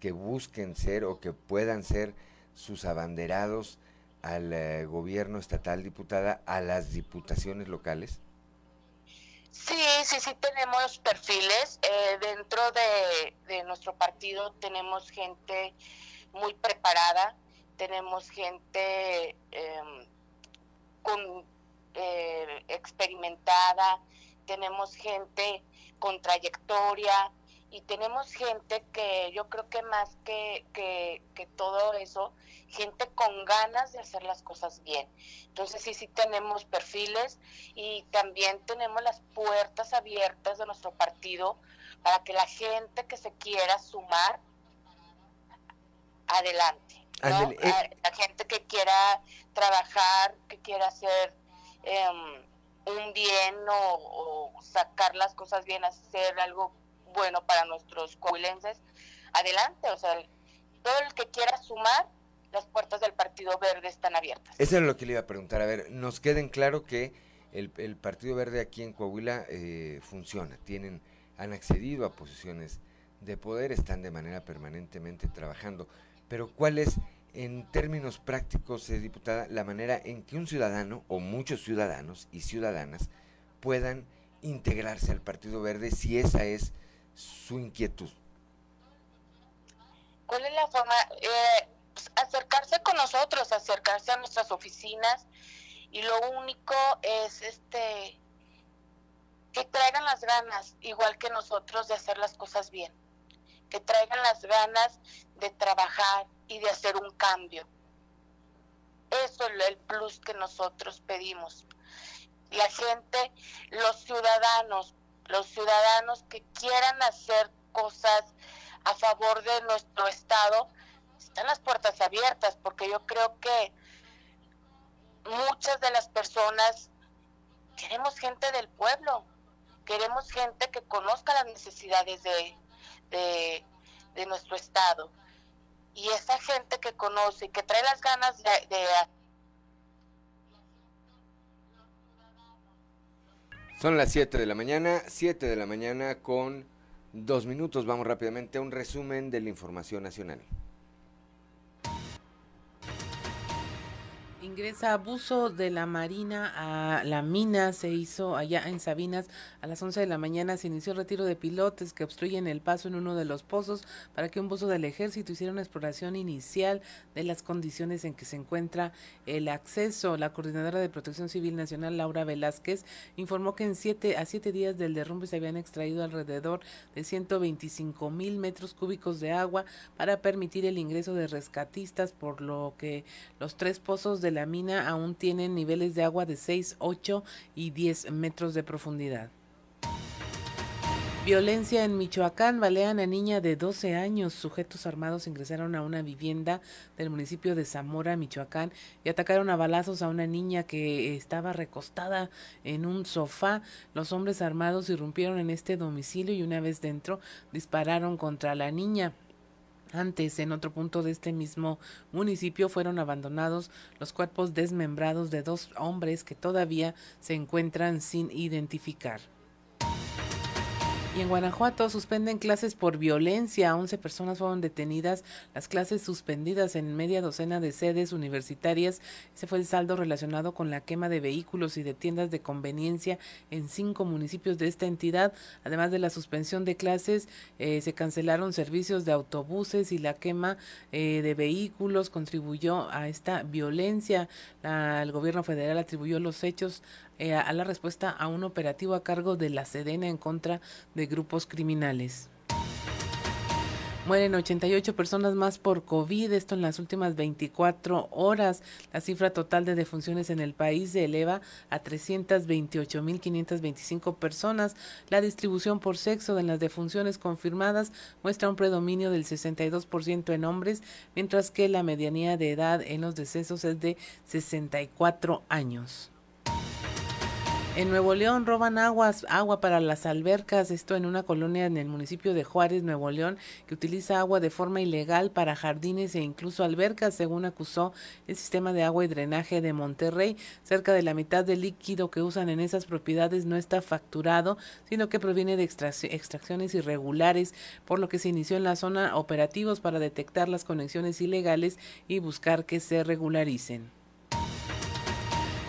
que busquen ser o que puedan ser sus abanderados al eh, gobierno estatal, diputada, a las diputaciones locales? Sí, sí, sí tenemos perfiles. Eh, dentro de, nuestro partido tenemos gente muy preparada, tenemos gente em, con, eh, experimentada, tenemos gente con trayectoria, y tenemos gente que yo creo que más que, que, todo eso, gente con ganas de hacer las cosas bien. Entonces sí, sí tenemos perfiles y también tenemos las puertas abiertas de nuestro partido para que la gente que se quiera sumar, adelante. Eh. La gente que quiera trabajar, que quiera hacer em, un bien o, o sacar las cosas bien, hacer algo bueno para nuestros coahuilenses, adelante, o sea, todo el que quiera sumar, las puertas del Partido Verde están abiertas. Eso es lo que le iba a preguntar. A ver, nos queden claro que el, Partido Verde aquí en Coahuila eh, funciona, tienen, han accedido a posiciones de poder, están de manera permanentemente trabajando. Pero ¿cuál es, en términos prácticos, eh, diputada, la manera en que un ciudadano o muchos ciudadanos y ciudadanas puedan integrarse al Partido Verde si esa es su inquietud? ¿Cuál es la forma? Eh, pues, acercarse con nosotros, acercarse a nuestras oficinas y lo único es este que traigan las ganas, igual que nosotros, de hacer las cosas bien, que traigan las ganas de trabajar y de hacer un cambio. Eso es el plus que nosotros pedimos. La gente, los ciudadanos, los ciudadanos que quieran hacer cosas a favor de nuestro Estado, están las puertas abiertas, porque yo creo que muchas de las personas queremos gente del pueblo, queremos gente que conozca las necesidades de, de, nuestro Estado. Y esa gente que conoce y que trae las ganas de, de Son las 7 de la mañana, 7 de la mañana con dos minutos. Vamos rápidamente a un resumen de la información nacional. Ingresa abuso de la Marina a la mina, se hizo allá en Sabinas a las 11 de la mañana, se inició el retiro de pilotes que obstruyen el paso en uno de los pozos para que un buzo del ejército hiciera una exploración inicial de las condiciones en que se encuentra el acceso. La coordinadora de Protección Civil Nacional, Laura Velázquez, informó que en siete, a siete días del derrumbe se habían extraído alrededor de 125 mil metros cúbicos de agua para permitir el ingreso de rescatistas, por lo que los tres pozos de la mina aún tienen niveles de agua de 6, 8 y 10 metros de profundidad. Violencia en Michoacán. Balean a niña de 12 años. Sujetos armados ingresaron a una vivienda del municipio de Zamora, Michoacán, y atacaron a balazos a una niña que estaba recostada en un sofá. Los hombres armados irrumpieron en este domicilio y una vez dentro dispararon contra la niña. Antes, en otro punto de este mismo municipio, fueron abandonados los cuerpos desmembrados de dos hombres que todavía se encuentran sin identificar. Y en Guanajuato suspenden clases por violencia. 11 personas fueron detenidas, las clases suspendidas en media docena de sedes universitarias. Ese fue el saldo relacionado con la quema de vehículos y de tiendas de conveniencia en cinco municipios de esta entidad. Además de la suspensión de clases, eh, se cancelaron servicios de autobuses y la quema eh, de vehículos contribuyó a esta violencia. La, el gobierno federal atribuyó los hechos eh, a la respuesta a un operativo a cargo de la Sedena en contra de grupos criminales. Mueren 88 personas más por COVID, esto en las últimas 24 horas. La cifra total de defunciones en el país se eleva a 328.525 personas. La distribución por sexo de las defunciones confirmadas muestra un predominio del 62% en hombres, mientras que la medianía de edad en los decesos es de 64 años. En Nuevo León roban aguas, agua para las albercas, esto en una colonia en el municipio de Juárez, Nuevo León, que utiliza agua de forma ilegal para jardines e incluso albercas, según acusó el sistema de agua y drenaje de Monterrey. Cerca de la mitad del líquido que usan en esas propiedades no está facturado, sino que proviene de extracciones irregulares, por lo que se inició en la zona operativos para detectar las conexiones ilegales y buscar que se regularicen.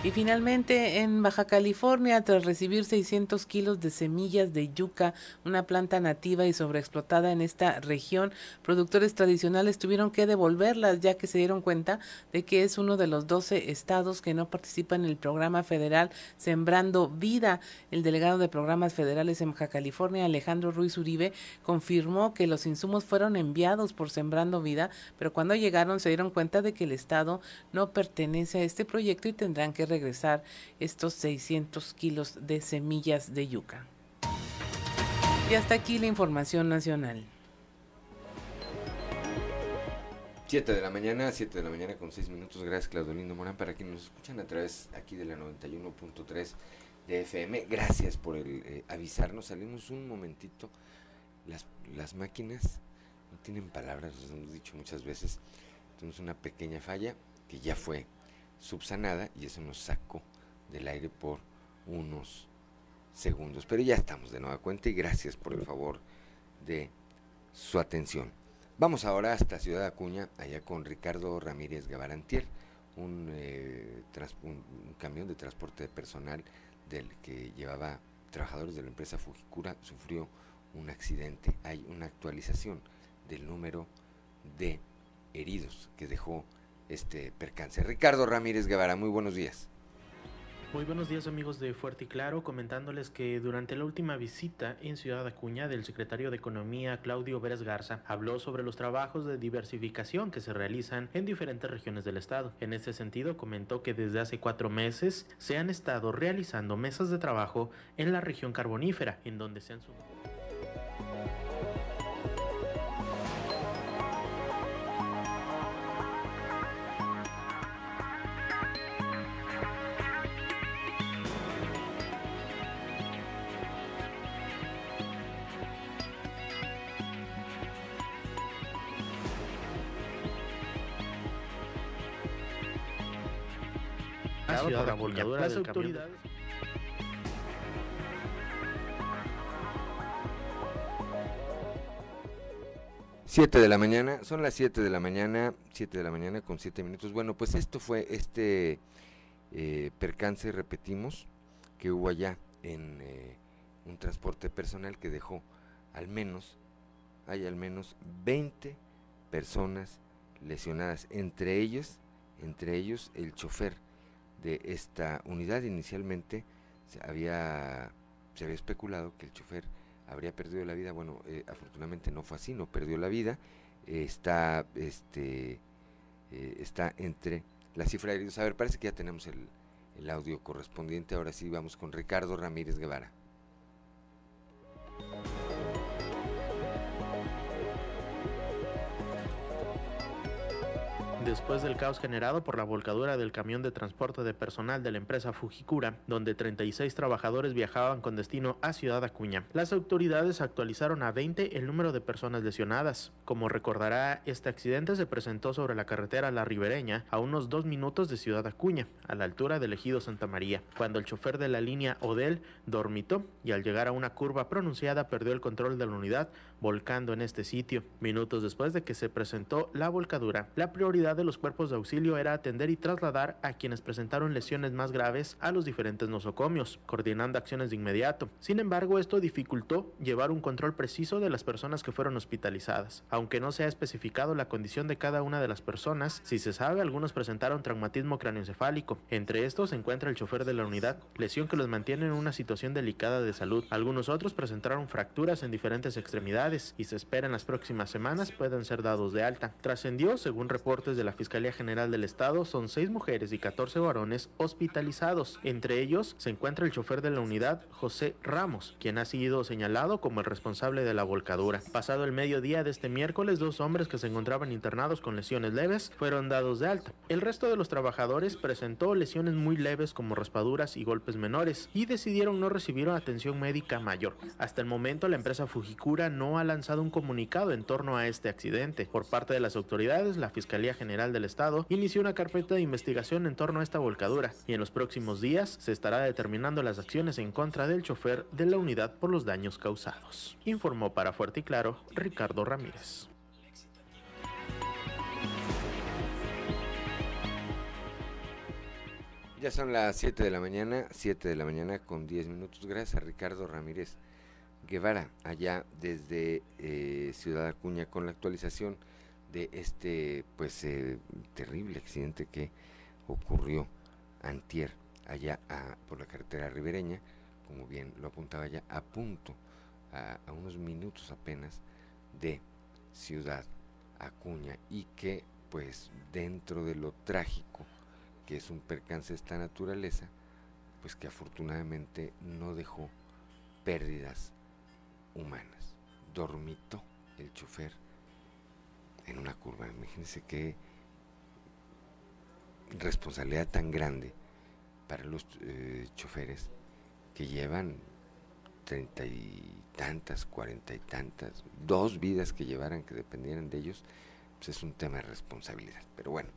Y finalmente, en Baja California, tras recibir 600 kilos de semillas de yuca, una planta nativa y sobreexplotada en esta región, productores tradicionales tuvieron que devolverlas ya que se dieron cuenta de que es uno de los 12 estados que no participan en el programa federal Sembrando Vida. El delegado de programas federales en Baja California, Alejandro Ruiz Uribe, confirmó que los insumos fueron enviados por Sembrando Vida, pero cuando llegaron se dieron cuenta de que el estado no pertenece a este proyecto y tendrán que regresar estos 600 kilos de semillas de yuca. Y hasta aquí la información nacional. 7 de la mañana, 7 de la mañana con 6 minutos. Gracias, Claudolindo Morán, para quienes nos escuchan a través aquí de la 91.3 de FM. Gracias por el, eh, avisarnos. Salimos un momentito. Las, las máquinas no tienen palabras, lo hemos dicho muchas veces. Tenemos una pequeña falla que ya fue subsanada y eso nos sacó del aire por unos segundos. Pero ya estamos de nueva cuenta y gracias por el favor de su atención. Vamos ahora hasta Ciudad Acuña, allá con Ricardo Ramírez Gabarantier, un, eh, un, camión de transporte personal del que llevaba trabajadores de la empresa Fujikura sufrió un accidente. Hay una actualización del número de heridos que dejó este percance. Ricardo Ramírez Guevara, muy buenos días. Muy buenos días amigos de Fuerte y Claro, comentándoles que durante la última visita en Ciudad Acuña del secretario de Economía Claudio Vélez Garza habló sobre los trabajos de diversificación que se realizan en diferentes regiones del estado. En este sentido comentó que desde hace cuatro meses se han estado realizando mesas de trabajo en la región carbonífera, en donde se han sumado la las autoridades... Siete de la mañana, son las 7 de la mañana, 7 de la mañana con 7 minutos. Bueno, pues esto fue este eh, percance, repetimos, que hubo allá en eh, un transporte personal que dejó al menos, hay al menos 20 personas lesionadas, entre ellos, entre ellos el chofer de esta unidad. Inicialmente se había, se había especulado que el chofer habría perdido la vida. Bueno, eh, afortunadamente no fue así, no perdió la vida. está, este, eh, está entre la cifra de heridos. A ver, parece que ya tenemos el, el audio correspondiente. Ahora sí vamos con Ricardo Ramírez Guevara. Después del caos generado por la volcadura del camión de transporte de personal de la empresa Fujikura, donde 36 trabajadores viajaban con destino a Ciudad Acuña. Las autoridades actualizaron a 20 el número de personas lesionadas. Como recordará, este accidente se presentó sobre la carretera La Ribereña, a unos dos minutos de Ciudad Acuña, a la altura del ejido Santa María, cuando el chofer de la línea Odel dormitó y al llegar a una curva pronunciada perdió el control de la unidad, volcando en este sitio. Minutos después de que se presentó la volcadura, la prioridad de los cuerpos de auxilio era atender y trasladar a quienes presentaron lesiones más graves a los diferentes nosocomios, coordinando acciones de inmediato. Sin embargo, esto dificultó llevar un control preciso de las personas que fueron hospitalizadas. Aunque no se ha especificado la condición de cada una de las personas, si se sabe, algunos presentaron traumatismo craneoencefálico. Entre estos se encuentra el chofer de la unidad, lesión que los mantiene en una situación delicada de salud. Algunos otros presentaron fracturas en diferentes extremidades y se espera en las próximas semanas puedan ser dados de alta. Trascendió, según reportes de la Fiscalía General del Estado son seis mujeres y 14 varones hospitalizados. Entre ellos se encuentra el chofer de la unidad, José Ramos, quien ha sido señalado como el responsable de la volcadura. Pasado el mediodía de este miércoles, dos hombres que se encontraban internados con lesiones leves fueron dados de alta. El resto de los trabajadores presentó lesiones muy leves como raspaduras y golpes menores y decidieron no recibir atención médica mayor. Hasta el momento la empresa Fujikura no ha lanzado un comunicado en torno a este accidente. Por parte de las autoridades, la Fiscalía General del Estado inició una carpeta de investigación en torno a esta volcadura y en los próximos días se estará determinando las acciones en contra del chofer de la unidad por los daños causados. Informó para Fuerte y Claro Ricardo Ramírez. Ya son las 7 de la mañana, 7 de la mañana con 10 minutos. Gracias Ricardo Ramírez Guevara, allá desde eh, Ciudad Acuña, con la actualización de este pues eh, terrible accidente que ocurrió antier allá por la carretera ribereña, como bien lo apuntaba ya, a punto, a, a unos minutos apenas de Ciudad Acuña y que pues dentro de lo trágico que es un percance de esta naturaleza, pues que afortunadamente no dejó pérdidas humanas. Dormitó el chofer en una curva. Imagínense qué responsabilidad tan grande para los eh, choferes que llevan treinta y tantas, cuarenta y tantas, dos vidas que llevaran, que dependieran de ellos, pues es un tema de responsabilidad. Pero bueno,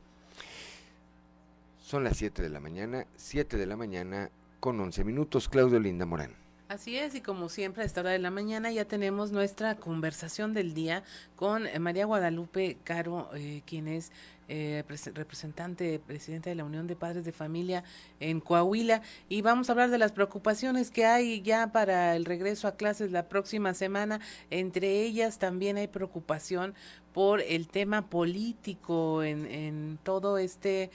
son las 7 de la mañana, 7 de la mañana con 11 minutos, Claudio Linda Morán. Así es, y como siempre a esta hora de la mañana ya tenemos nuestra conversación del día con eh, María Guadalupe Caro, eh, quien es eh, representante, presidenta de la Unión de Padres de Familia en Coahuila, y vamos a hablar de las preocupaciones que hay ya para el regreso a clases la próxima semana. Entre ellas también hay preocupación por el tema político en, en todo este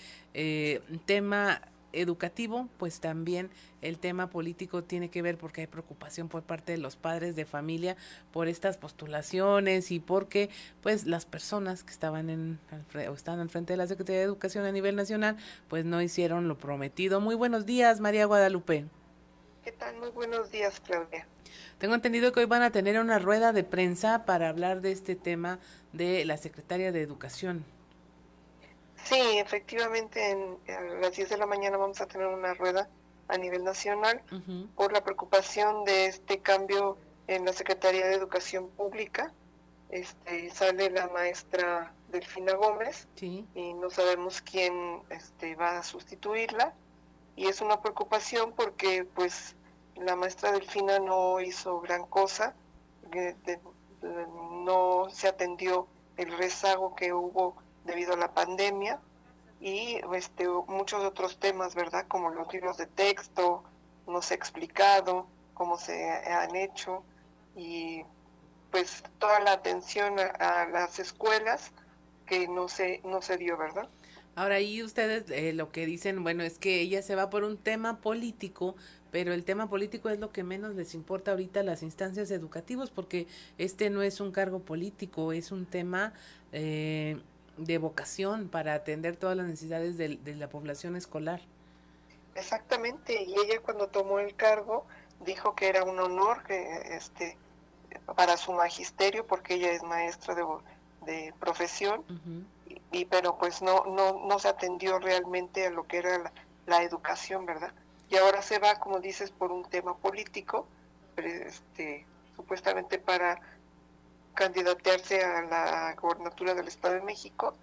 tema educativo, pues también el tema político tiene que ver porque hay preocupación por parte de los padres de familia por estas postulaciones y porque pues las personas que estaban en o están al frente de la Secretaría de Educación a nivel nacional pues no hicieron lo prometido. Muy buenos días, María Guadalupe. ¿Qué tal? Muy buenos días, Claudia. Tengo entendido que hoy van a tener una rueda de prensa para hablar de este tema de la Secretaria de Educación. Sí, efectivamente, en, a las 10 de la mañana vamos a tener una rueda a nivel nacional por la preocupación de este cambio en la Secretaría de Educación Pública. Este, sale la maestra Delfina Gómez y no sabemos quién este, va a sustituirla. Y es una preocupación porque pues la maestra Delfina no hizo gran cosa, no se atendió el rezago que hubo debido a la pandemia y este, muchos otros temas, ¿verdad? Como los libros de texto, no se ha explicado cómo se han hecho y pues toda la atención a, las escuelas que no se, no se dio, ¿verdad? Ahora ahí ustedes eh, lo que dicen, bueno, es que ella se va por un tema político, pero el tema político es lo que menos les importa ahorita a las instancias educativas, porque este no es un cargo político, es un tema eh, de vocación para atender todas las necesidades de, la población escolar. Exactamente, y ella cuando tomó el cargo dijo que era un honor que este para su magisterio porque ella es maestra de, de profesión y, pero pues no no no se atendió realmente a lo que era la, la, educación verdad y ahora se va como dices por un tema político este supuestamente para candidatearse a la gobernatura del Estado de México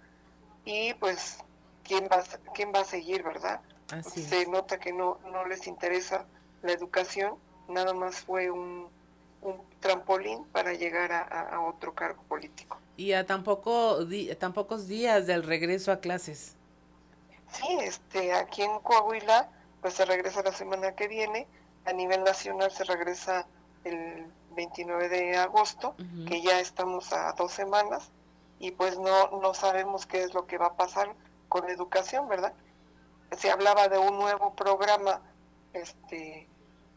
y pues quién va quién va a seguir verdad se nota que no no les interesa la educación nada más fue un, un trampolín para llegar a, otro cargo político. Y a tampoco tan pocos días del regreso a clases. Sí este aquí en Coahuila pues se regresa la semana que viene a nivel nacional se regresa el 29 de agosto, que ya estamos a dos semanas y pues no, no sabemos qué es lo que va a pasar con la educación, ¿verdad? Se hablaba de un nuevo programa este,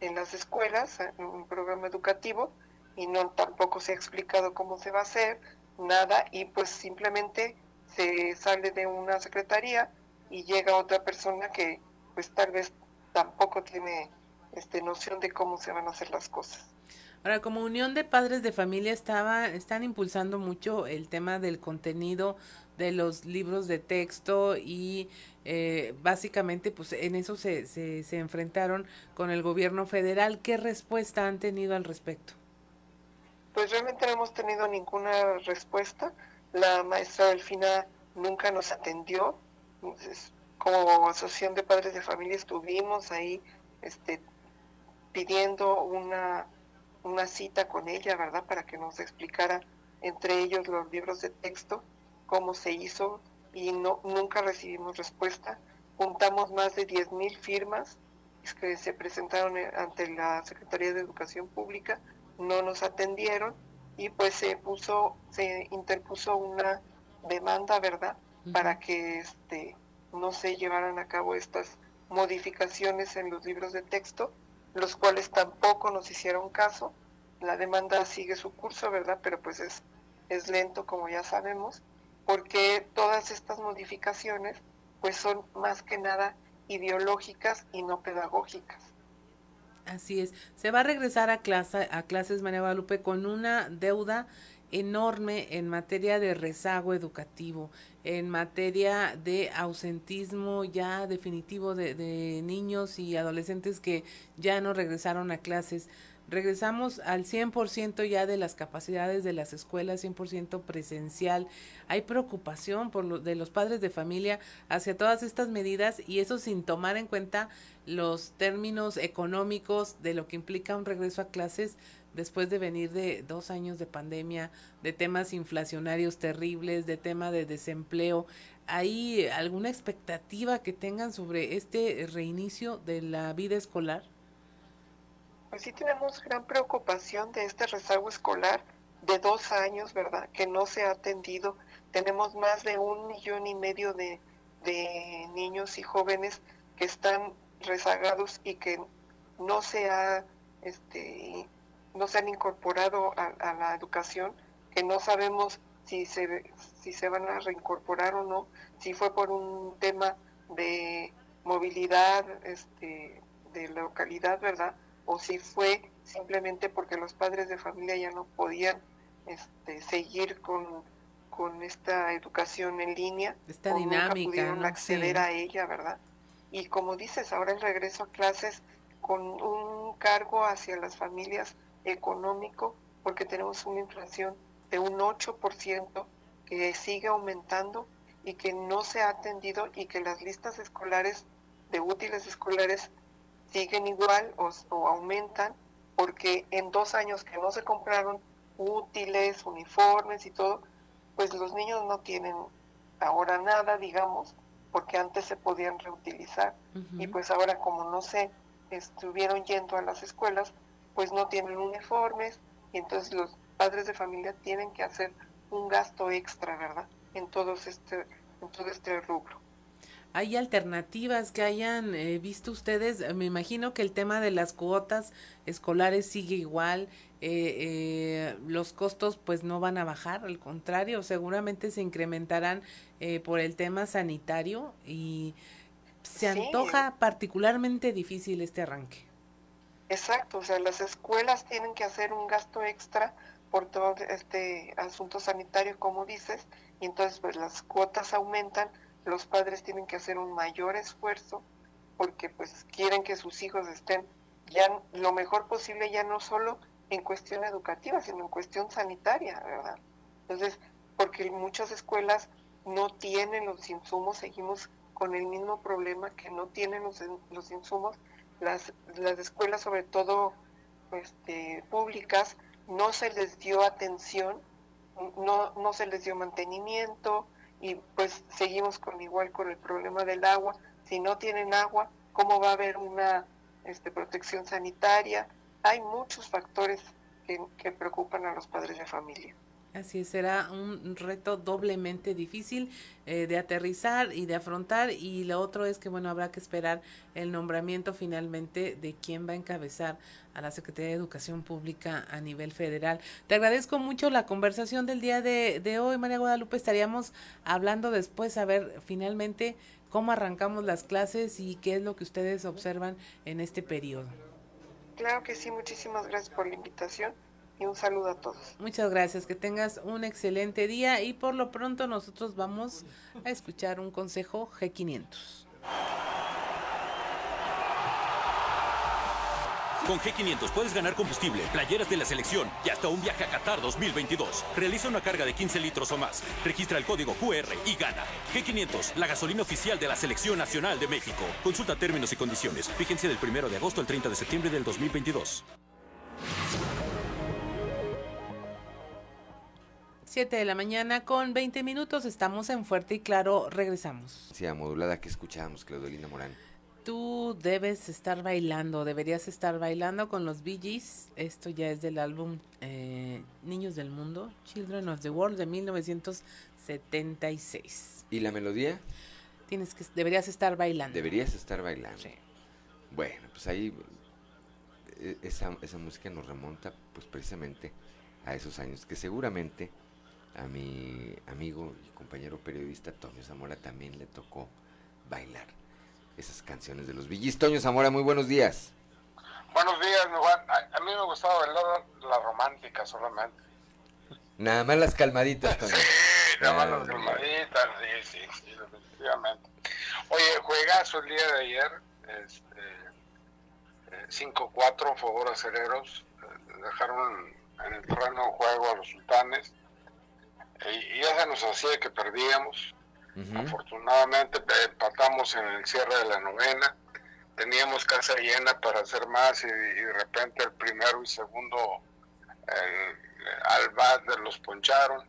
en las escuelas, un programa educativo, y no tampoco se ha explicado cómo se va a hacer, nada, y pues simplemente se sale de una secretaría y llega otra persona que pues tal vez tampoco tiene este noción de cómo se van a hacer las cosas. Ahora, como Unión de Padres de Familia estaba, están impulsando mucho el tema del contenido de los libros de texto y eh, básicamente pues en eso se, se, se enfrentaron con el gobierno federal. ¿Qué respuesta han tenido al respecto? Pues realmente no hemos tenido ninguna respuesta. La maestra Delfina nunca nos atendió. Entonces, como asociación de padres de familia estuvimos ahí este, pidiendo una una cita con ella, ¿verdad? Para que nos explicara entre ellos los libros de texto, cómo se hizo y no nunca recibimos respuesta. Juntamos más de 10.000 firmas que se presentaron ante la Secretaría de Educación Pública, no nos atendieron y pues se puso, se interpuso una demanda, ¿verdad? Para que este no se llevaran a cabo estas modificaciones en los libros de texto los cuales tampoco nos hicieron caso. La demanda sigue su curso, ¿verdad? Pero pues es, es lento, como ya sabemos, porque todas estas modificaciones pues son más que nada ideológicas y no pedagógicas. Así es. Se va a regresar a, clase, a clases, María Guadalupe, con una deuda enorme en materia de rezago educativo, en materia de ausentismo ya definitivo de, de, niños y adolescentes que ya no regresaron a clases. Regresamos al 100% ya de las capacidades de las escuelas, 100% presencial. Hay preocupación por lo, de los padres de familia hacia todas estas medidas y eso sin tomar en cuenta los términos económicos de lo que implica un regreso a clases después de venir de dos años de pandemia, de temas inflacionarios terribles, de tema de desempleo, ¿hay alguna expectativa que tengan sobre este reinicio de la vida escolar? Pues sí tenemos gran preocupación de este rezago escolar de dos años, ¿verdad? Que no se ha atendido. Tenemos más de un millón y medio de, de niños y jóvenes que están rezagados y que no se ha este, no se han incorporado a, la educación, que no sabemos si se, si se van a reincorporar o no, si fue por un tema de movilidad este, de la localidad, ¿verdad? O si fue simplemente porque los padres de familia ya no podían este, seguir con, con esta educación en línea. Esta dinámica. Nunca pudieron acceder a ella, ¿verdad? Y como dices, ahora el regreso a clases con un cargo hacia las familias económico porque tenemos una inflación de un 8% que sigue aumentando y que no se ha atendido y que las listas escolares de útiles escolares siguen igual o, o aumentan porque en dos años que no se compraron útiles, uniformes y todo, pues los niños no tienen ahora nada, digamos, porque antes se podían reutilizar. Y pues ahora como no se estuvieron yendo a las escuelas, pues no tienen uniformes y entonces los padres de familia tienen que hacer un gasto extra, ¿verdad? En todos este en todo este rubro. ¿Hay alternativas que hayan eh, visto ustedes? Me imagino que el tema de las cuotas escolares sigue igual, eh, eh, los costos pues no van a bajar, al contrario, seguramente se incrementarán por el tema sanitario y se antoja particularmente difícil este arranque. Exacto, o sea, las escuelas tienen que hacer un gasto extra por todo este asunto sanitario, como dices, y entonces pues las cuotas aumentan, los padres tienen que hacer un mayor esfuerzo porque pues quieren que sus hijos estén ya lo mejor posible, ya no solo en cuestión educativa, sino en cuestión sanitaria, ¿verdad? Entonces, porque muchas escuelas no tienen los insumos, seguimos con el mismo problema que no tienen los, los insumos, las, las escuelas sobre todo este, públicas no se les dio atención, no, no se les dio mantenimiento y pues seguimos con igual con el problema del agua. Si no tienen agua, ¿cómo va a haber una este, protección sanitaria? Hay muchos factores que, que preocupan a los padres de familia. Así será un reto doblemente difícil eh, de aterrizar y de afrontar y lo otro es que bueno habrá que esperar el nombramiento finalmente de quién va a encabezar a la Secretaría de Educación Pública a nivel federal. Te agradezco mucho la conversación del día de, de hoy, María Guadalupe. Estaríamos hablando después a ver finalmente cómo arrancamos las clases y qué es lo que ustedes observan en este periodo. Claro que sí, muchísimas gracias por la invitación y un saludo a todos. Muchas gracias, que tengas un excelente día y por lo pronto nosotros vamos a escuchar un consejo G500. Con G500 puedes ganar combustible, playeras de la selección y hasta un viaje a Qatar 2022. Realiza una carga de 15 litros o más. Registra el código QR y gana. G500, la gasolina oficial de la Selección Nacional de México. Consulta términos y condiciones. Fíjense del 1 de agosto al 30 de septiembre del 2022. 7 de la mañana con 20 minutos. Estamos en Fuerte y Claro. Regresamos. Sí, modulada que escuchábamos, Claudelina Morán. Tú debes estar bailando, deberías estar bailando con los Bee Gees. Esto ya es del álbum eh, Niños del Mundo, Children of the World de 1976. ¿Y la melodía? Tienes que, deberías estar bailando. Deberías estar bailando. Sí. Bueno, pues ahí eh, esa, esa música nos remonta pues precisamente a esos años que seguramente a mi amigo y compañero periodista Toño Zamora también le tocó bailar esas canciones de los Villis. Toño Zamora, muy buenos días. Buenos días, Juan. A, mí me gustaba bailar la romántica solamente. Nada más las calmaditas, Toño. Sí, nada más las calmaditas, sí, sí, sí, definitivamente. Oye, juegazo el día de ayer, este, 5-4, eh, favor acereros, eh, dejaron en el terreno de juego a los sultanes y ya se nos hacía que perdíamos. Afortunadamente empatamos en el cierre de la novena, teníamos casa llena para hacer más y, de repente el primero y segundo al bat los poncharon.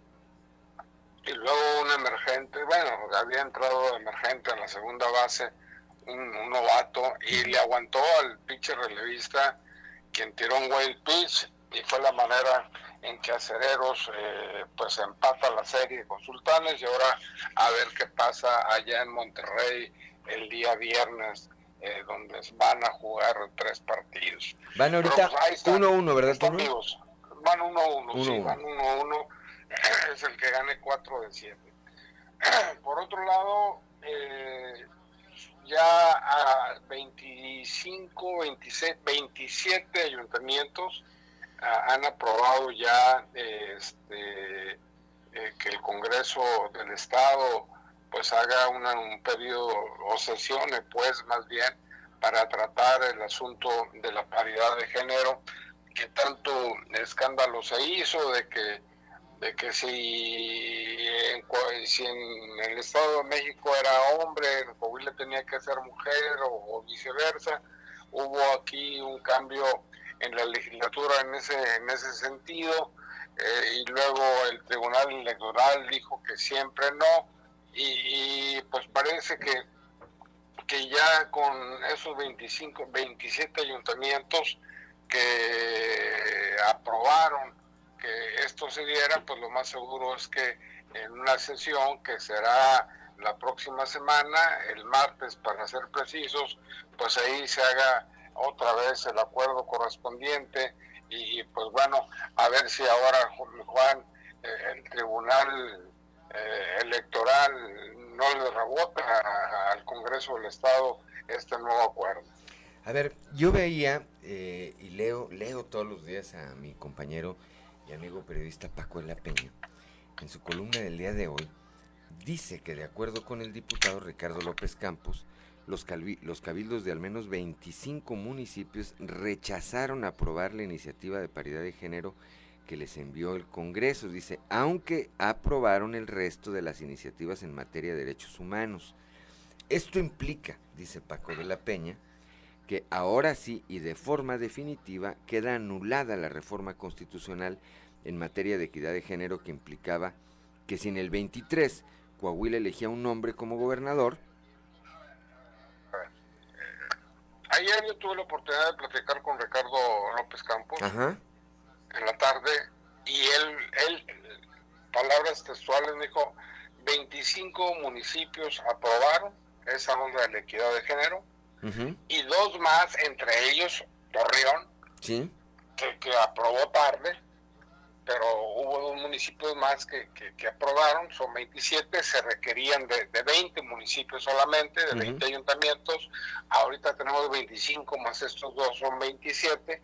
Y luego un emergente, bueno, había entrado emergente en la segunda base, un, novato, y le aguantó al pitcher relevista, quien tiró un wild pitch, y fue la manera en que Acereros eh, pues empata la serie con Sultanes y ahora a ver qué pasa allá en Monterrey el día viernes eh, donde van a jugar tres partidos. Van ahorita 1-1, pues, ¿verdad? Amigos, van 1-1, sí, van 1-1, es el que gane 4 de 7. Por otro lado, eh, ya a 25, 26, 27 ayuntamientos han aprobado ya este, eh, que el Congreso del Estado pues haga un periodo o sesiones pues más bien para tratar el asunto de la paridad de género que tanto escándalo se hizo de que de que si en, si en el Estado de México era hombre, en Coahuila tenía que ser mujer o viceversa. Hubo aquí un cambio en la legislatura en ese, en ese sentido. eh, y luego el Tribunal Electoral dijo que siempre no, y, y, pues parece que, que ya con esos 25, 27 ayuntamientos que aprobaron que esto se diera, pues lo más seguro es que en una sesión que será la próxima semana, el martes para ser precisos, pues ahí se haga otra vez el acuerdo correspondiente y, pues bueno, a ver si ahora Juan, eh, el Tribunal eh, Electoral no le rebota al Congreso del Estado este nuevo acuerdo. A ver, yo veía eh, y leo, leo todos los días a mi compañero y amigo periodista Paco La Peña, en su columna del día de hoy, dice que de acuerdo con el diputado Ricardo López Campos, los, cabildos de al menos 25 municipios rechazaron aprobar la iniciativa de paridad de género que les envió el Congreso, dice, aunque aprobaron el resto de las iniciativas en materia de derechos humanos. Esto implica, dice Paco de la Peña, que ahora sí y de forma definitiva queda anulada la reforma constitucional en materia de equidad de género que implicaba que si en el 23 Coahuila elegía un hombre como gobernador. Ayer yo tuve la oportunidad de platicar con Ricardo López Campos en la tarde y él, él, palabras textuales, dijo, 25 municipios aprobaron esa onda de la equidad de género y dos más, entre ellos Torreón, que, aprobó tarde, pero hubo dos municipios más que, que, aprobaron, son 27, se requerían de, de 20 municipios solamente, de 20 ayuntamientos, ahorita tenemos 25 más estos dos, son 27,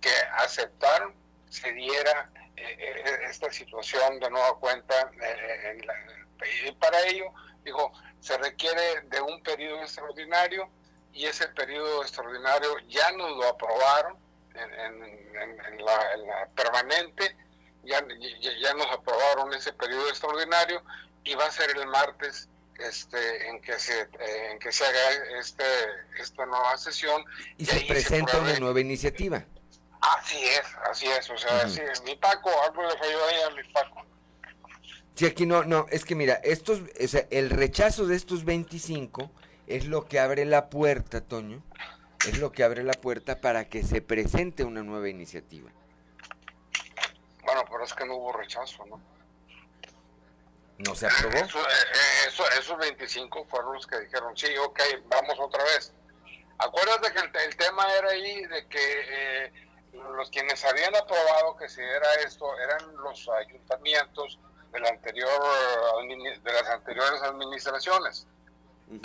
que aceptaron se diera eh, eh, esta situación de nueva cuenta eh, y para ello, dijo, se requiere de un periodo extraordinario y ese periodo extraordinario ya nos lo aprobaron en, la, permanente, ya, ya, nos aprobaron ese periodo extraordinario y va a ser el martes este en que se en que se haga este esta nueva sesión y, se presenta una nueva iniciativa. Así es así es o sea así es. Mi Paco algo le falló ahí a mi Paco. Sí, aquí no, no, es que mira, estos, o sea, el rechazo de estos 25 es lo que abre la puerta, Toño, es lo que abre la puerta para que se presente una nueva iniciativa. Bueno, pero es que no hubo rechazo, ¿no? ¿No se aprobó? Eso, eh, eh, esos 25 fueron los que dijeron, sí, ok, vamos otra vez. Acuérdate que el, tema era ahí de que eh, los quienes habían aprobado que se diera esto eran los ayuntamientos de, la anterior, de las anteriores administraciones.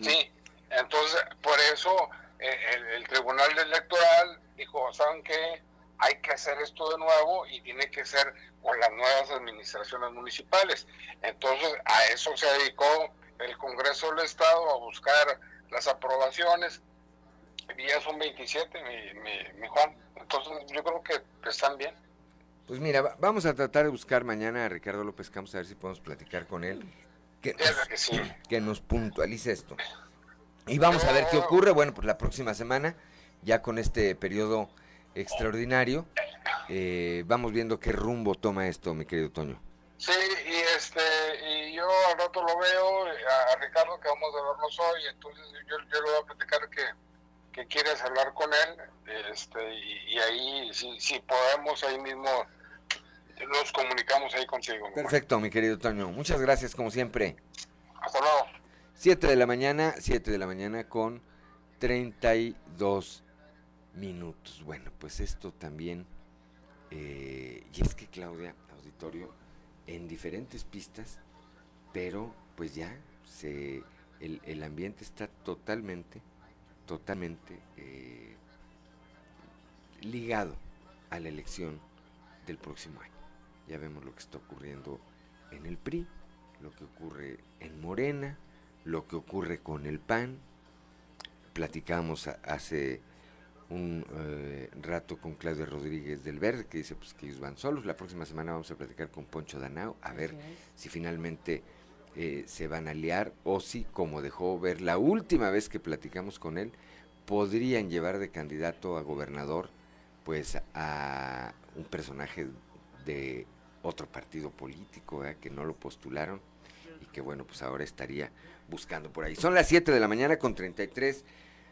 Sí, entonces, por eso eh, el, Tribunal Electoral dijo, ¿saben qué? Hay que hacer esto de nuevo y tiene que ser con las nuevas administraciones municipales. Entonces, a eso se dedicó el Congreso del Estado, a buscar las aprobaciones. Y ya son 27, mi, mi, Juan. Entonces, yo creo que están bien. Pues mira, vamos a tratar de buscar mañana a Ricardo López Campos a ver si podemos platicar con él. Que, que nos puntualice esto. Y vamos a ver qué ocurre. Bueno, pues la próxima semana, ya con este periodo extraordinario, eh, vamos viendo qué rumbo toma esto, mi querido Toño. Sí, y este, y yo al rato lo veo, a, Ricardo que vamos a vernos hoy, entonces yo, yo le voy a platicar que, que quieres hablar con él, este, y, ahí, si, si podemos, ahí mismo nos comunicamos ahí consigo. Perfecto, mi querido Toño. Muchas gracias, como siempre. Hasta luego. 7 de la mañana, 7 de la mañana con 32 minutos. Bueno, pues esto también, eh, y es que Claudia, auditorio, en diferentes pistas, pero pues ya se, el, ambiente está totalmente, totalmente eh, ligado a la elección del próximo año. Ya vemos lo que está ocurriendo en el PRI, lo que ocurre en Morena, lo que ocurre con el PAN. Platicamos hace un eh, rato con Claudia Rodríguez del Verde, que dice pues, que ellos van solos. La próxima semana vamos a platicar con Poncho Danao, a ver si finalmente eh, se van a liar o si, como dejó ver la última vez que platicamos con él, podrían llevar de candidato a gobernador pues a un personaje de otro partido político que no lo postularon y que bueno, pues ahora estaría buscando por ahí. Son las 7 de la mañana con 33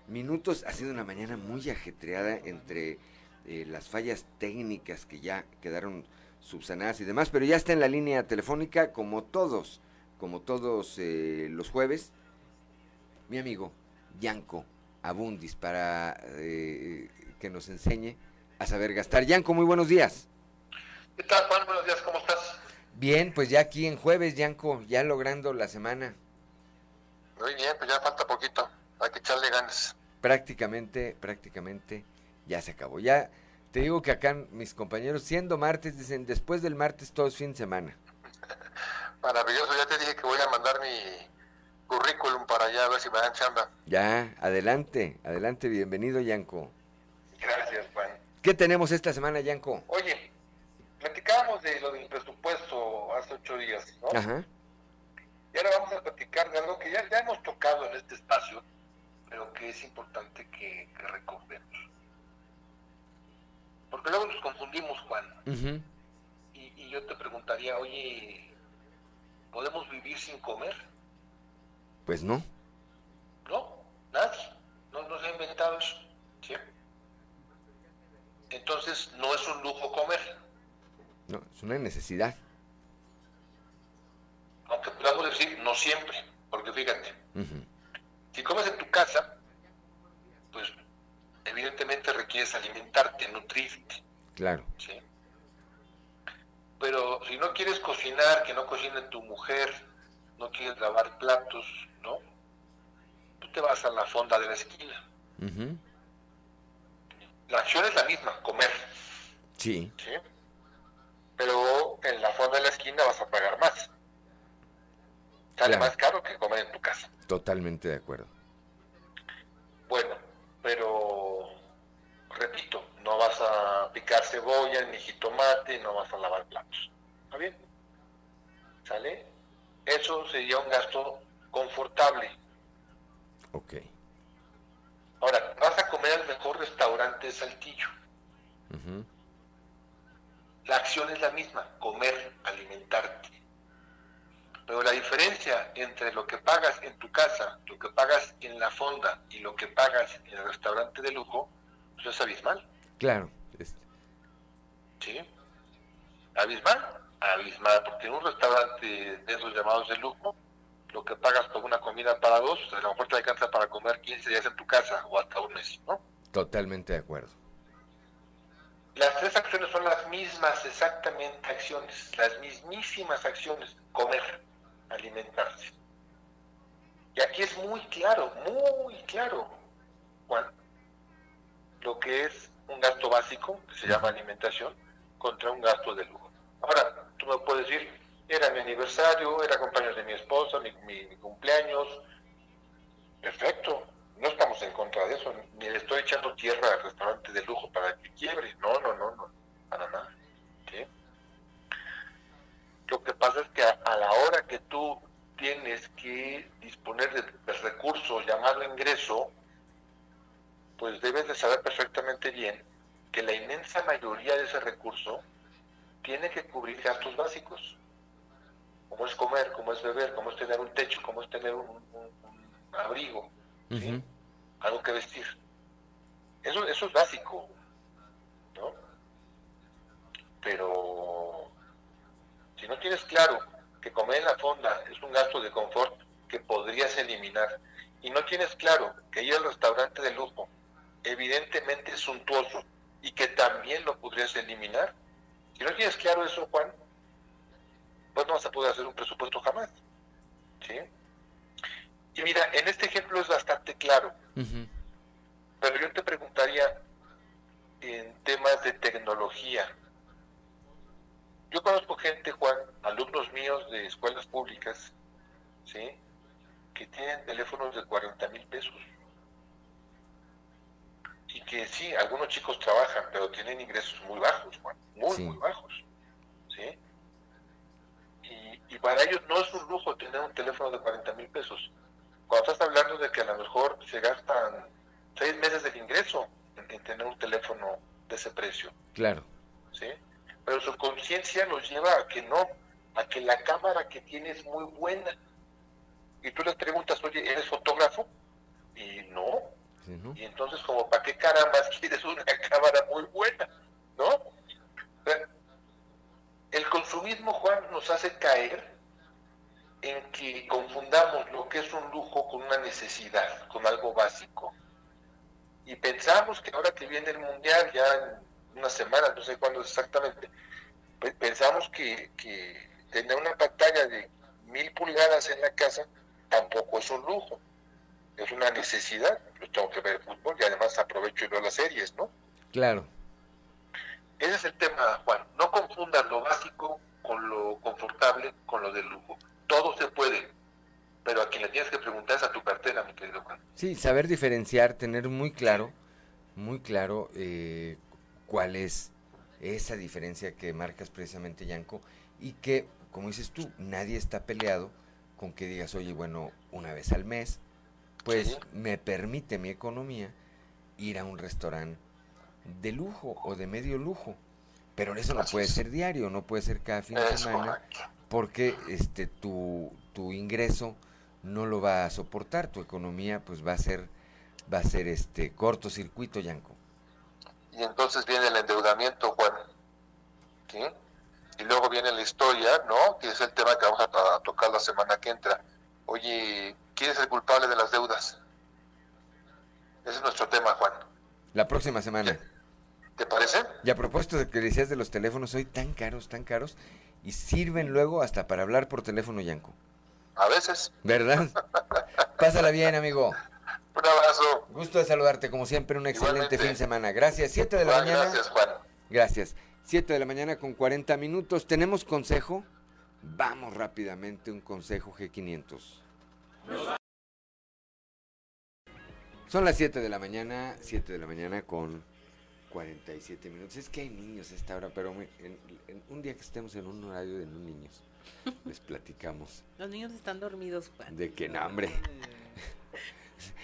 minutos. Ha sido una mañana muy ajetreada entre eh, las fallas técnicas que ya quedaron subsanadas y demás, pero ya está en la línea telefónica como todos, como todos eh, los jueves, mi amigo Yanko Abundis para eh, que nos enseñe a saber gastar. Yanko, muy buenos días. ¿Qué tal, Juan? Buenos días, ¿cómo estás? Bien, pues ya aquí en jueves, Yanko, ya logrando la semana. Muy bien, pues ya falta poquito, hay que echarle ganas. Prácticamente, prácticamente ya se acabó. Ya te digo que acá mis compañeros, siendo martes, dicen, después del martes todo es fin de semana. Maravilloso, ya te dije que voy a mandar mi currículum para allá a ver si me dan chamba. Ya, adelante, adelante, bienvenido, Yanko. Gracias, Juan. ¿Qué tenemos esta semana, Yanko? Oye, platicábamos de lo del presupuesto hace ocho días, ¿no? Ajá. Y ahora vamos a platicar de algo que ya, ya hemos tocado en este espacio, pero que es importante que, que recordemos. Porque luego nos confundimos, Juan. Y, y yo te preguntaría, oye, ¿podemos vivir sin comer? Pues no. No, nadie. No, no se ha inventado eso. ¿sí? Entonces, no es un lujo comer. No, es una necesidad. Aunque podamos decir, no siempre. Porque fíjate, Ujú. Si comes en tu casa, pues evidentemente requieres alimentarte, nutrirte. Claro. ¿sí? Pero si no quieres cocinar, que no cocine tu mujer, no quieres lavar platos, ¿no? Tú te vas a la fonda de la esquina. Ujú. La acción es la misma, comer, Sí, ¿sí? Pero en la fonda de la esquina vas a pagar más. Sale Claro. más caro que comer en tu casa. totalmente de acuerdo. Bueno, pero repito, no vas a picar cebolla ni jitomate, no vas a lavar platos. ¿Está bien? ¿Sale? Eso sería un gasto confortable. Ok. Ahora, vas a comer al mejor restaurante de Saltillo. La acción es la misma, comer, alimentarte. Pero la diferencia entre lo que pagas en tu casa, lo que pagas en la fonda y lo que pagas en el restaurante de lujo, pues es abismal. Claro. es- ¿Sí? Abismal, abismal, porque en un restaurante de esos llamados de lujo, lo que pagas por una comida para dos, a lo mejor te alcanza para comer 15 días en tu casa o hasta un mes, ¿no? Totalmente de acuerdo. Las tres acciones son las mismas, exactamente acciones, las mismísimas acciones, comer, alimentarse. Y aquí es muy claro, muy claro, Juan, lo que es un gasto básico, que se llama alimentación, contra un gasto de lujo. Ahora, tú me puedes decir, era mi aniversario, era cumpleaños de mi esposa, mi, mi- mi cumpleaños, perfecto, no estamos en contra de eso, ni le estoy echando tierra al restaurante de lujo para que quiebre, no, no, no, no, para nada. ¿Sí? Lo que pasa es que a, a la hora que tú tienes que disponer de, de recursos llamado ingreso, pues debes de saber perfectamente bien que la inmensa mayoría de ese recurso tiene que cubrir gastos básicos, como es comer, como es beber, como es tener un techo, como es tener un- un- un abrigo, Ujú. algo que vestir. Eso, eso es básico, ¿no? Pero si no tienes claro que comer en la fonda es un gasto de confort que podrías eliminar, y no tienes claro que ir al restaurante de lujo evidentemente es suntuoso y que también lo podrías eliminar, si no tienes claro eso, Juan, pues no vas a poder hacer un presupuesto jamás. ¿Sí? Y mira, en este ejemplo es bastante claro. Pero yo te preguntaría en temas de tecnología. Conozco gente, Juan, alumnos míos de escuelas públicas, ¿sí? Que tienen teléfonos de 40 mil pesos. Y que sí, algunos chicos trabajan, pero tienen ingresos muy bajos, Juan, muy, Sí. muy bajos, ¿sí? Y, y para ellos no es un lujo tener un teléfono de 40 mil pesos. Cuando estás hablando de que a lo mejor se gastan seis meses del ingreso en, en tener un teléfono de ese precio, Claro. ¿sí? Pero su conciencia nos lleva a que no, a que la cámara que tiene es muy buena. Y tú les preguntas, oye, ¿eres fotógrafo? Y no. Y entonces, como, ¿para qué caramba quieres una cámara muy buena? ¿No? El consumismo, Juan, nos hace caer en que confundamos lo que es un lujo con una necesidad, con algo básico. Y pensamos que ahora que viene el mundial, ya en una semana, no sé cuándo exactamente, pensamos que, que tener una pantalla de mil pulgadas en la casa tampoco es un lujo, es una necesidad. Yo tengo que ver fútbol y además aprovecho y veo las series, ¿no? Claro. Ese es el tema, Juan. No confundas lo básico con lo confortable, con lo del lujo. Todo se puede, pero a quien le tienes que preguntar es a tu cartera, mi querido Juan. Sí, saber diferenciar, tener muy claro, muy claro eh, cuál es esa diferencia que marcas precisamente, Yanko, y que, como dices tú, nadie está peleado con que digas, oye, bueno, una vez al mes, pues me permite mi economía ir a un restaurante de lujo o de medio lujo. Pero eso no puede ser diario, no puede ser cada fin de semana, porque este tu, tu ingreso no lo va a soportar, tu economía pues va a ser va a ser este cortocircuito, Yanko. Y entonces viene el endeudamiento, Juan. Y luego viene la historia, ¿no? Que es el tema que vamos a, tocar la semana que entra. Oye, ¿quién es el culpable de las deudas? Ese es nuestro tema, Juan. La próxima semana. ¿Te parece? Y a propósito de que decías de los teléfonos hoy tan caros, tan caros, y sirven luego hasta para hablar por teléfono, Yanko. A veces. ¿Verdad? Pásala bien, amigo. Un abrazo. Gusto de saludarte, como siempre, un excelente fin de semana. Gracias. Siete de la mañana. Gracias, Juan. Gracias. Siete de la mañana con 40 minutos. ¿Tenemos consejo? Vamos rápidamente, un consejo G500. Son las 7 de la mañana, 7 de la mañana con 47 minutos. Es que hay niños a esta hora, pero en, un día que estemos en un horario de no niños, les platicamos. Los niños están dormidos, Juan. De qué hambre.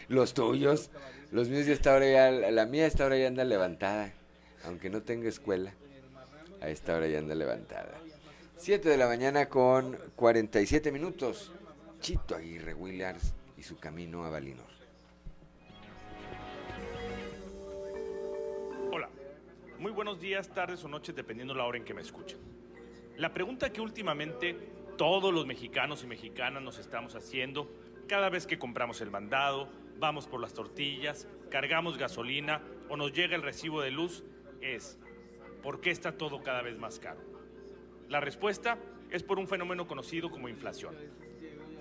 Los tuyos, los míos ya esta hora ya, la mía a esta hora ya anda levantada, aunque no tenga escuela, a esta hora ya anda levantada. 7 de la mañana con 47 minutos. Chito Aguirre Williams y su camino a Valinor. Muy buenos días, tardes o noches, dependiendo la hora en que me escuchen. La pregunta que últimamente todos los mexicanos y mexicanas nos estamos haciendo cada vez que compramos el mandado, vamos por las tortillas, cargamos gasolina o nos llega el recibo de luz es, ¿por qué está todo cada vez más caro? La respuesta es por un fenómeno conocido como inflación.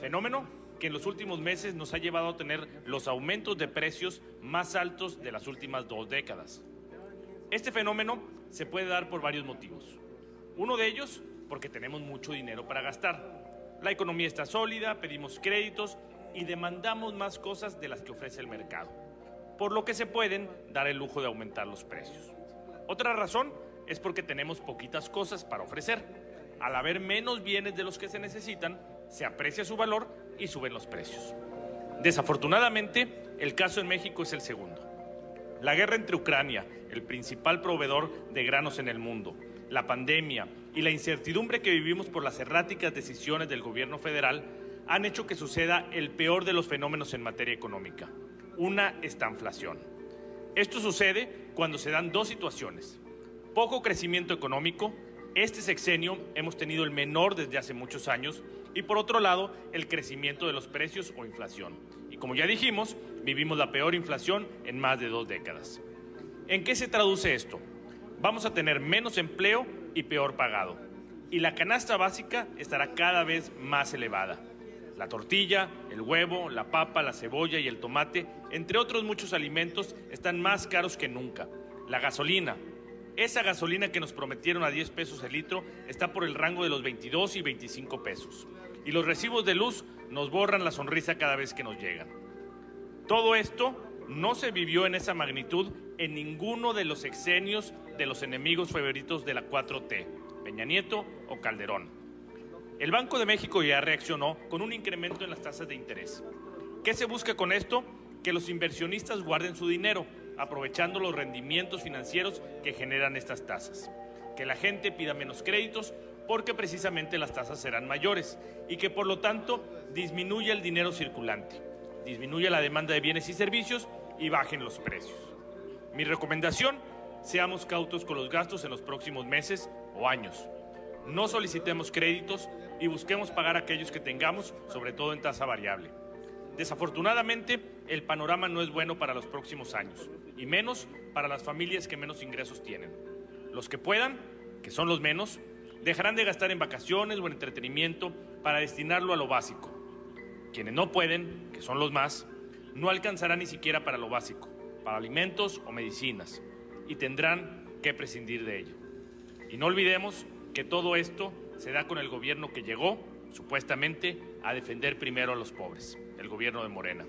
Fenómeno que en los últimos meses nos ha llevado a tener los aumentos de precios más altos de las últimas dos décadas. Este fenómeno se puede dar por varios motivos. Uno de ellos, porque tenemos mucho dinero para gastar. La economía está sólida, pedimos créditos y demandamos más cosas de las que ofrece el mercado, por lo que se pueden dar el lujo de aumentar los precios. Otra razón es porque tenemos poquitas cosas para ofrecer. Al haber menos bienes de los que se necesitan, se aprecia su valor y suben los precios. Desafortunadamente, el caso en México es el segundo. La guerra entre Ucrania, el principal proveedor de granos en el mundo, la pandemia y la incertidumbre que vivimos por las erráticas decisiones del gobierno federal han hecho que suceda el peor de los fenómenos en materia económica, una estanflación. Esto sucede cuando se dan dos situaciones. Poco crecimiento económico, este sexenio hemos tenido el menor desde hace muchos años, y por otro lado, el crecimiento de los precios o inflación. Y como ya dijimos, vivimos la peor inflación en más de dos décadas. ¿En qué se traduce esto? Vamos a tener menos empleo y peor pagado. Y la canasta básica estará cada vez más elevada. La tortilla, el huevo, la papa, la cebolla y el tomate, entre otros muchos alimentos, están más caros que nunca. La gasolina, esa gasolina que nos prometieron a 10 pesos el litro, está por el rango de los 22 y 25 pesos. Y los recibos de luz nos borran la sonrisa cada vez que nos llegan. Todo esto no se vivió en esa magnitud en ninguno de los exenios de los enemigos favoritos de la 4T, Peña Nieto o Calderón. El Banco de México ya reaccionó con un incremento en las tasas de interés. ¿Qué se busca con esto? Que los inversionistas guarden su dinero, aprovechando los rendimientos financieros que generan estas tasas. que la gente pida menos créditos porque precisamente las tasas serán mayores y que por lo tanto disminuya el dinero circulante, disminuya la demanda de bienes y servicios y bajen los precios. Mi recomendación, seamos cautos con los gastos en los próximos meses o años. No solicitemos créditos y busquemos pagar aquellos que tengamos, sobre todo en tasa variable. Desafortunadamente, el panorama no es bueno para los próximos años, y menos para las familias que menos ingresos tienen. Los que puedan, que son los menos, dejarán de gastar en vacaciones o en entretenimiento para destinarlo a lo básico. Quienes no pueden, que son los más, no alcanzarán ni siquiera para lo básico, para alimentos o medicinas, y tendrán que prescindir de ello. Y no olvidemos que todo esto se da con el gobierno que llegó, supuestamente, a defender primero a los pobres, el gobierno de Morena.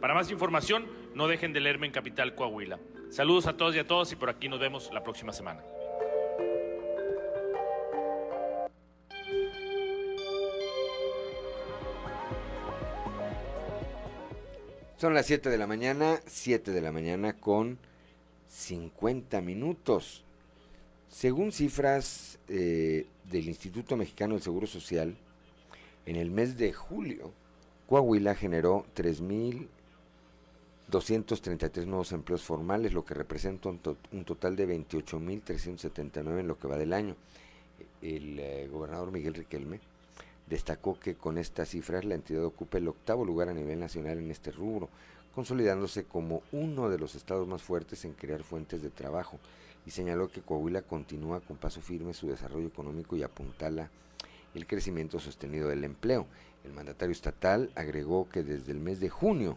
Para más información, no dejen de leerme en Capital Coahuila. Saludos a todos y a todas y por aquí nos vemos la próxima semana. Son las 7 de la mañana, 7 de la mañana con 50 minutos. Según cifras eh, del Instituto Mexicano del Seguro Social, en el mes de julio, Coahuila generó 3.233 nuevos empleos formales, lo que representa un, total de 28.379 en lo que va del año. El eh, gobernador Miguel Riquelme Destacó que con estas cifras la entidad ocupa el octavo lugar a nivel nacional en este rubro, consolidándose como uno de los estados más fuertes en crear fuentes de trabajo, y señaló que Coahuila continúa con paso firme su desarrollo económico y apuntala el crecimiento sostenido del empleo. El mandatario estatal agregó que desde el mes de junio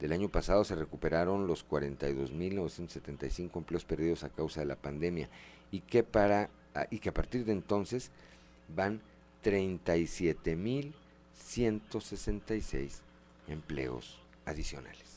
del año pasado se recuperaron los 42.975 empleos perdidos a causa de la pandemia y que, para, y que a partir de entonces van 37.166 empleos adicionales.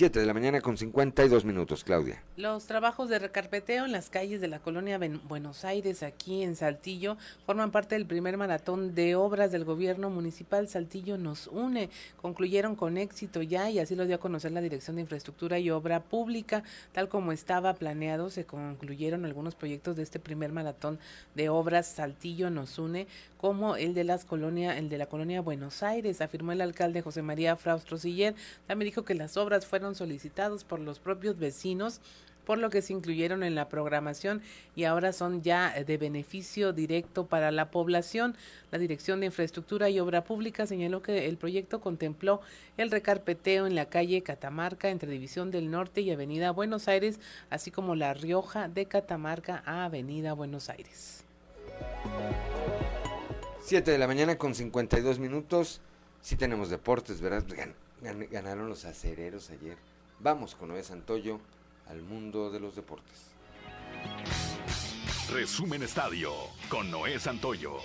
7 de la mañana con 52 minutos, Claudia. Los trabajos de recarpeteo en las calles de la colonia Buenos Aires, aquí en Saltillo, forman parte del primer maratón de obras del gobierno municipal. Saltillo nos une. Concluyeron con éxito ya y así lo dio a conocer la Dirección de Infraestructura y Obra Pública. Tal como estaba planeado, se concluyeron algunos proyectos de este primer maratón de obras Saltillo nos une, como el de las colonia, el de la colonia Buenos Aires, afirmó el alcalde José María Fraustro Siller. También dijo que las obras fueron solicitados por los propios vecinos por lo que se incluyeron en la programación y ahora son ya de beneficio directo para la población. La Dirección de Infraestructura y Obra Pública señaló que el proyecto contempló el recarpeteo en la calle Catamarca entre División del Norte y Avenida Buenos Aires, así como la Rioja de Catamarca a Avenida Buenos Aires. 7 de la mañana con 52 minutos. Sí tenemos deportes, ¿verdad? ganaron los acereros ayer. Vamos con Noé Santoyo al mundo de los deportes. Resumen Estadio con Noé Santoyo.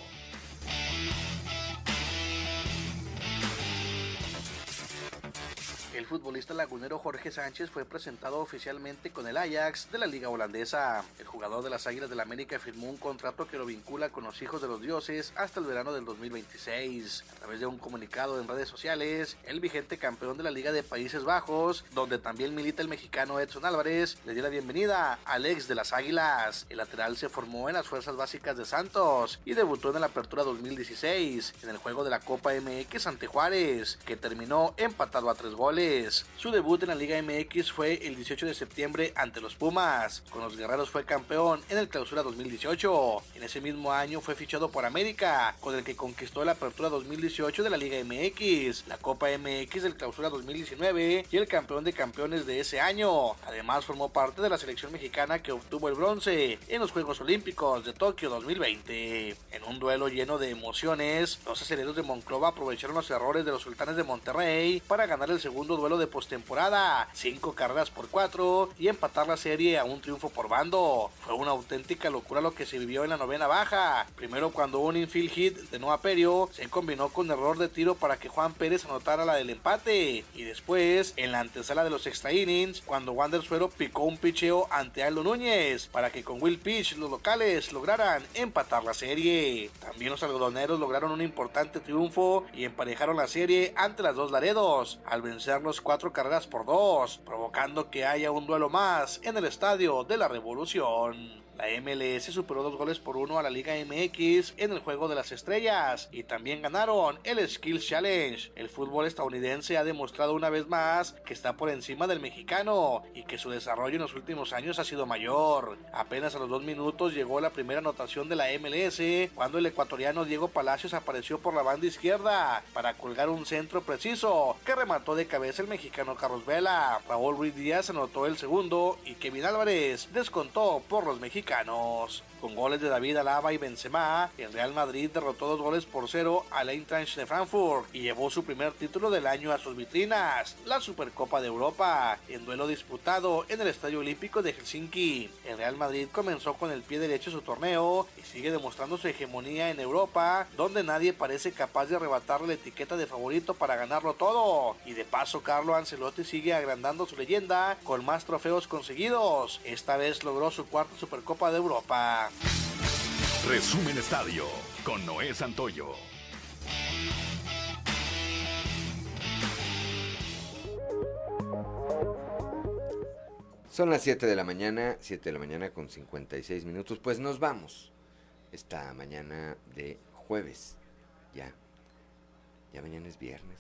El futbolista lagunero Jorge Sánchez fue presentado oficialmente con el Ajax de la Liga Holandesa. El jugador de las Águilas del la América firmó un contrato que lo vincula con los hijos de los dioses hasta el verano del 2026. A través de un comunicado en redes sociales, el vigente campeón de la Liga de Países Bajos, donde también milita el mexicano Edson Álvarez, le dio la bienvenida al ex de las Águilas. El lateral se formó en las fuerzas básicas de Santos y debutó en la Apertura 2016 en el juego de la Copa MX ante Juárez, que terminó empatado a tres goles. Su debut en la Liga MX fue el 18 de septiembre ante los Pumas. Con los Guerreros fue campeón en el Clausura 2018. En ese mismo año fue fichado por América, con el que conquistó la Apertura 2018 de la Liga MX, la Copa MX del Clausura 2019 y el campeón de campeones de ese año. Además formó parte de la selección mexicana que obtuvo el bronce en los Juegos Olímpicos de Tokio 2020. En un duelo lleno de emociones, los aceleros de Monclova aprovecharon los errores de los sultanes de Monterrey para ganar el segundo duelo de postemporada, cinco carreras por cuatro y empatar la serie a un triunfo por bando. Fue una auténtica locura lo que se vivió en la novena baja. Primero cuando un infield hit de Noah Perio se combinó con error de tiro para que Juan Pérez anotara la del empate. Y después, en la antesala de los extra innings, cuando Wander Suero picó un picheo ante Aldo Núñez para que con Will Pitch los locales lograran empatar la serie. También los algodoneros lograron un importante triunfo y emparejaron la serie ante las dos Laredos al vencer vencerlos cuatro carreras por dos, provocando que haya un duelo más en el estadio de la Revolución. La MLS superó dos goles por uno a la Liga MX en el Juego de las Estrellas y también ganaron el Skills Challenge. El fútbol estadounidense ha demostrado una vez más que está por encima del mexicano y que su desarrollo en los últimos años ha sido mayor. Apenas a los dos minutos llegó la primera anotación de la MLS cuando el ecuatoriano Diego Palacios apareció por la banda izquierda para colgar un centro preciso que remató de cabeza el mexicano Carlos Vela. Raúl Ruiz Díaz anotó el segundo y Kevin Álvarez descontó por los mexicanos. Con goles de David Alaba y Benzema, el Real Madrid derrotó dos goles por cero al Eintracht de Frankfurt y llevó su primer título del año a sus vitrinas, la Supercopa de Europa, en duelo disputado en el Estadio Olímpico de Helsinki. El Real Madrid comenzó con el pie derecho su torneo y sigue demostrando su hegemonía en Europa, donde nadie parece capaz de arrebatarle la etiqueta de favorito para ganarlo todo. Y de paso, Carlo Ancelotti sigue agrandando su leyenda con más trofeos conseguidos. Esta vez logró su cuarta Supercopa Copa de Europa. Resumen Estadio con Noé Santoyo. Son las 7 de la mañana, 7 de la mañana con 56 minutos. Pues nos vamos esta mañana de jueves. Ya. Ya mañana es viernes.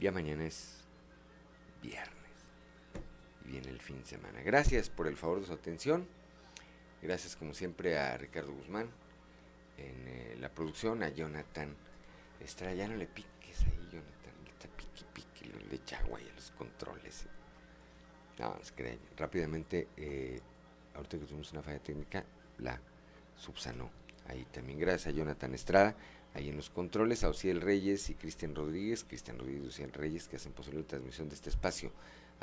Ya mañana es viernes viene el fin de semana. Gracias por el favor de su atención. Gracias como siempre a Ricardo Guzmán en eh, la producción, a Jonathan Estrada. Ya no le piques ahí, Jonathan. Le está y a los controles. No, es que rápidamente, eh, ahorita que tuvimos una falla técnica, la subsanó. Ahí también gracias a Jonathan Estrada, ahí en los controles, a Ociel Reyes y Cristian Rodríguez, Cristian Rodríguez y Ociel Reyes, que hacen posible la transmisión de este espacio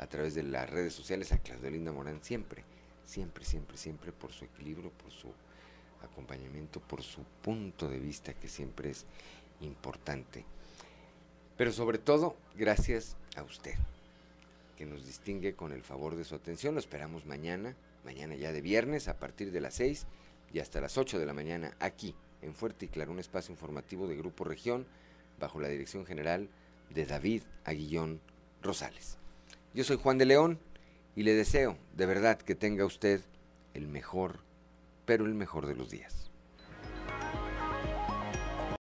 a través de las redes sociales a Claudio Linda Morán siempre, siempre, siempre, siempre por su equilibrio, por su acompañamiento, por su punto de vista que siempre es importante. Pero sobre todo, gracias a usted, que nos distingue con el favor de su atención. Lo esperamos mañana, mañana ya de viernes, a partir de las 6 y hasta las 8 de la mañana, aquí en Fuerte y Claro, un espacio informativo de Grupo Región, bajo la dirección general de David Aguillón Rosales. Yo soy Juan de León y le deseo de verdad que tenga usted el mejor, pero el mejor de los días.